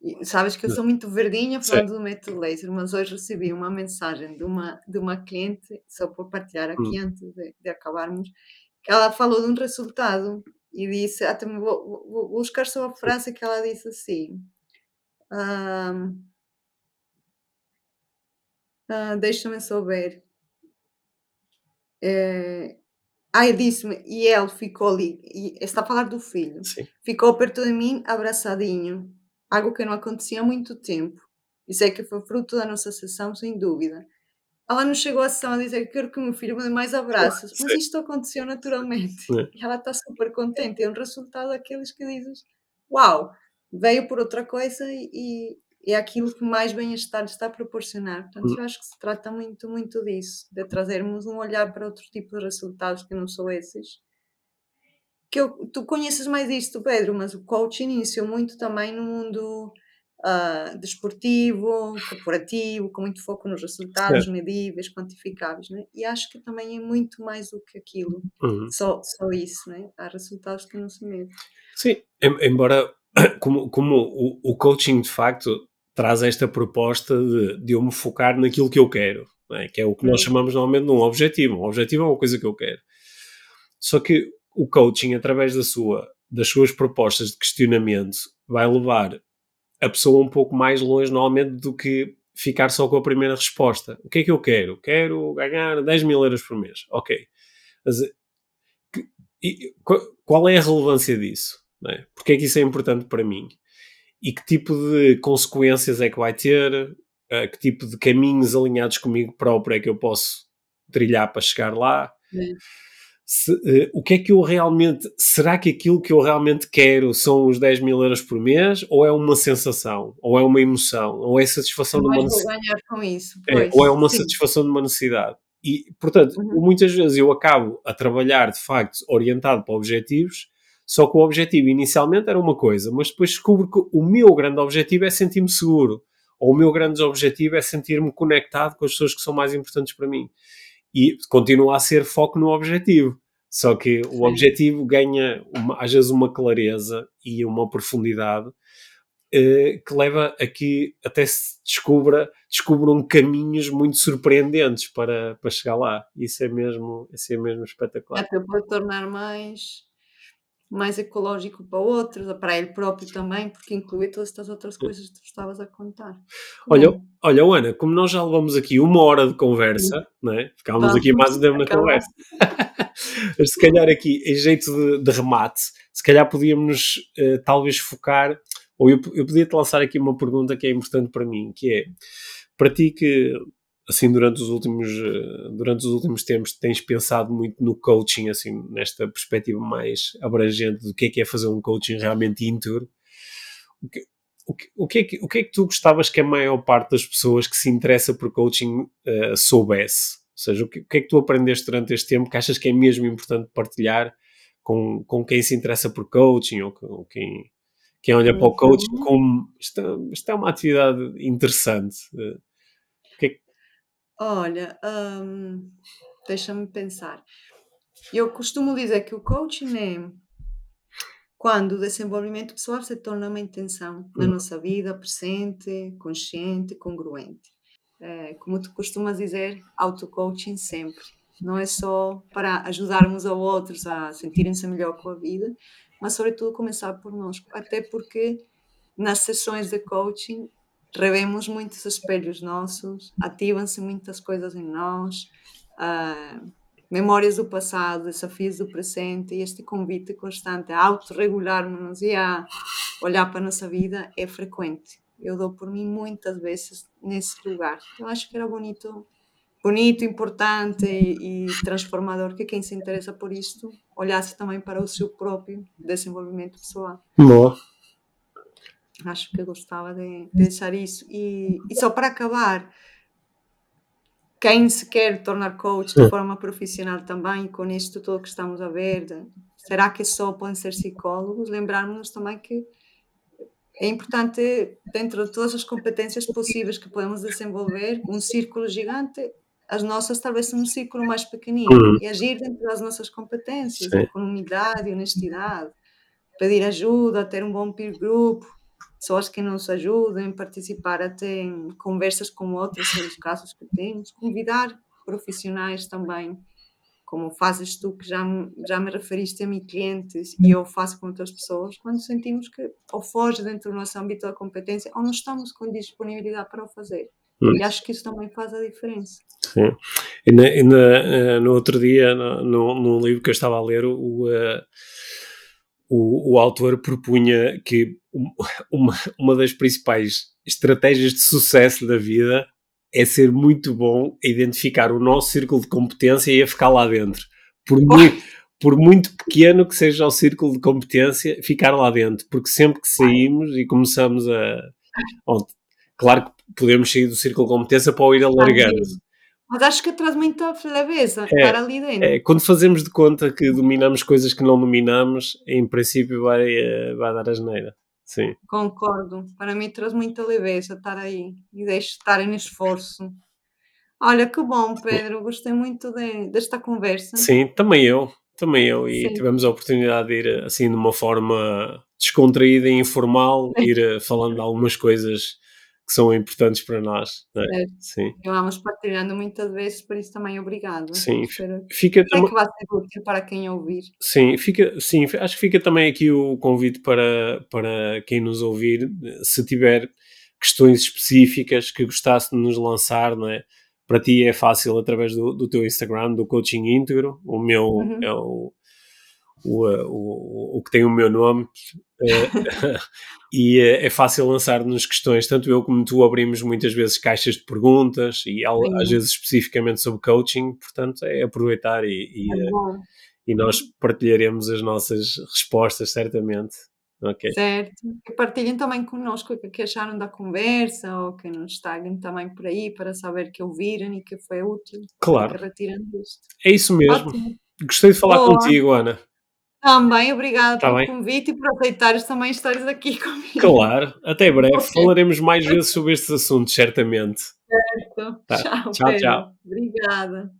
e, sabes que eu sou muito verdinha falando Sim. do método laser, mas hoje recebi uma mensagem de uma, de uma cliente, só por partilhar aqui hum. antes de, de, acabarmos, que ela falou de um resultado e disse, até vou, vou, vou buscar só a frase que ela disse assim. Um, ah, deixa-me só ver. É... Ai, disse-me, e ele ficou ali, e está a falar do filho, Sim. ficou perto de mim, abraçadinho, algo que não acontecia há muito tempo. E sei que foi fruto da nossa sessão, sem dúvida. Ela não chegou à sessão a dizer que quero que o meu filho me dê mais abraços, mas isto aconteceu naturalmente. É. E ela está super contente. É um resultado daqueles que dizes: Uau, veio por outra coisa e, é aquilo que mais bem-estar está a proporcionar. Portanto, eu acho que se trata muito, muito disso, de trazermos um olhar para outro tipo de resultados que não são esses. Que eu, tu conheces mais isto, Pedro, mas o coaching iniciou muito também no mundo uh, desportivo, corporativo, com muito foco nos resultados é. medíveis, quantificáveis, né? e acho que também é muito mais do que aquilo, uhum. só, só isso, né? há resultados que não se medem. Sim, embora <coughs> como, como o, o coaching de facto traz esta proposta de, de eu me focar naquilo que eu quero, é? que é o que nós chamamos normalmente de um objetivo. Um objetivo é uma coisa que eu quero. Só que o coaching, através da sua, das suas propostas de questionamento, vai levar a pessoa um pouco mais longe, normalmente, do que ficar só com a primeira resposta. O que é que eu quero? Quero ganhar 10 mil euros por mês. Ok. Mas e, qual é a relevância disso? Não é? Porque é que isso é importante para mim? E que tipo de consequências é que vai ter? Uh, que tipo de caminhos alinhados comigo próprio é que eu posso trilhar para chegar lá? É. Se, uh, o que é que eu realmente. Será que aquilo que eu realmente quero são os 10 mil euros por mês? Ou é uma sensação? Ou é uma emoção? Ou é satisfação de uma necessidade? ganhar com isso. É, ou é uma sim. satisfação de uma necessidade? E, portanto, uhum. muitas vezes eu acabo a trabalhar de facto orientado para objetivos, só que o objetivo inicialmente era uma coisa, mas depois descubro que o meu grande objetivo é sentir-me seguro, ou o meu grande objetivo é sentir-me conectado com as pessoas que são mais importantes para mim. E continua a ser foco no objetivo. Só que o objetivo ganha, uma, às vezes, uma clareza e uma profundidade eh, que leva a que até se descubra, descubram caminhos muito surpreendentes para, para chegar lá. Isso é mesmo, isso é mesmo espetacular. Até pode tornar mais, mais ecológico para outros, para ele próprio também, porque inclui todas estas outras coisas que tu estavas a contar. Olha, olha, Ana, como nós já levamos aqui uma hora de conversa, não é? ficámos aqui mais um tempo na conversa. <laughs> Se calhar aqui, em jeito de, de remate, se calhar podíamos uh, talvez focar ou eu, eu podia te lançar aqui uma pergunta que é importante para mim, que é, para ti que, assim, durante os últimos, eh, durante os últimos tempos tens pensado muito no coaching, assim, nesta perspectiva mais abrangente do que é que é fazer um coaching realmente íntegro, o que, o que, o, que é que, o que é que tu gostavas que a maior parte das pessoas que se interessa por coaching uh, soubesse? Ou seja, o que, o que, é que tu aprendeste durante este tempo que achas que é mesmo importante partilhar com, com quem se interessa por coaching ou, ou quem, quem olha para o coaching uhum. como isto, é, isto é uma atividade interessante. É Olha, hum, deixa-me pensar. Eu costumo dizer que o coaching é quando o desenvolvimento pessoal se torna uma intenção na uhum. nossa vida presente, consciente, congruente. É, como tu costumas dizer, auto-coaching sempre. Não é só para ajudarmos a outros a sentirem-se melhor com a vida, mas sobretudo começar por nós, até porque nas sessões de coaching revemos muitos espelhos nossos, ativam-se muitas coisas em nós, uh, memórias do passado, desafios do presente, e este convite constante a autorregularmos e a olhar para a nossa vida é frequente. Eu dou por mim muitas vezes nesse lugar. Eu acho que era bonito bonito, importante e, e, transformador que quem se interessa por isto olhasse também para o seu próprio desenvolvimento pessoal. Boa. Acho que gostava de, deixar isso. E, e, só para acabar, quem se quer tornar coach de forma profissional também, com isto tudo que estamos a ver, de, será que só podem ser psicólogos? Lembrarmos também que é importante, dentro de todas as competências possíveis que podemos desenvolver, um círculo gigante as nossas talvez são um círculo mais pequenino uhum. e agir dentro das nossas competências, Sim. com humildade e honestidade, pedir ajuda, ter um bom peer group, pessoas que nos ajudem, participar até em conversas com outras sobre os casos que temos, convidar profissionais também, como fazes tu, que já, já me referiste a mim, clientes, e eu faço com outras pessoas, quando sentimos que ou foge dentro do nosso âmbito da competência ou não estamos com disponibilidade para o fazer. Hum. E acho que isso também faz a diferença. Sim. E, eh, no outro dia, no, no, livro que eu estava a ler, o, uh, o, o autor propunha que <laughs> uma, uma das principais estratégias de sucesso da vida é ser muito bom a identificar o nosso círculo de competência e a ficar lá dentro. Por muito, por muito pequeno que seja o círculo de competência, ficar lá dentro. Porque sempre que saímos e começamos a. Claro que podemos sair do círculo de competência para o ir alargando. Mas acho que traz muita leveza é, estar ali dentro. É, quando fazemos de conta que dominamos coisas que não dominamos, em princípio vai, eh, vai dar a geneira. Sim. Concordo. Para mim traz muita leveza estar aí e deixe estar em esforço. Olha, que bom, Pedro. Gostei muito de, desta conversa. Sim, também eu. Também eu. E Sim. tivemos a oportunidade de ir assim de uma forma descontraída e informal, <laughs> ir eh, falando de algumas coisas que são importantes para nós. É? Sim. E vamos partilhando muitas vezes, por isso também obrigado. Sim, Espero fica também... que vai ser útil para quem ouvir. Sim, fica, sim, acho que fica também aqui o convite para, para quem nos ouvir, se tiver questões específicas que gostasse de nos lançar, não é? Para ti é fácil através do, do teu Instagram, do Coaching Íntegro. O meu uhum. é o o, o, o que tem o meu nome, <laughs> e é fácil lançar-nos questões. Tanto eu como tu abrimos muitas vezes caixas de perguntas e às vezes especificamente sobre coaching, portanto é aproveitar e, e, é e nós partilharemos as nossas respostas, certamente. Okay. Certo. E partilhem também connosco o que acharam da conversa ou que nos taguem também por aí para saber que ouviram e que foi útil. Claro. Que retiram disto. É isso mesmo. Ótimo. Gostei de falar Boa. contigo, Ana. Também, obrigada tá pelo bem. convite e por aceitares também estares aqui <laughs> comigo. Claro, até breve. Okay. Falaremos mais vezes sobre estes assuntos, certamente. Certo. Tá. Tchau, tchau, tchau. Obrigada.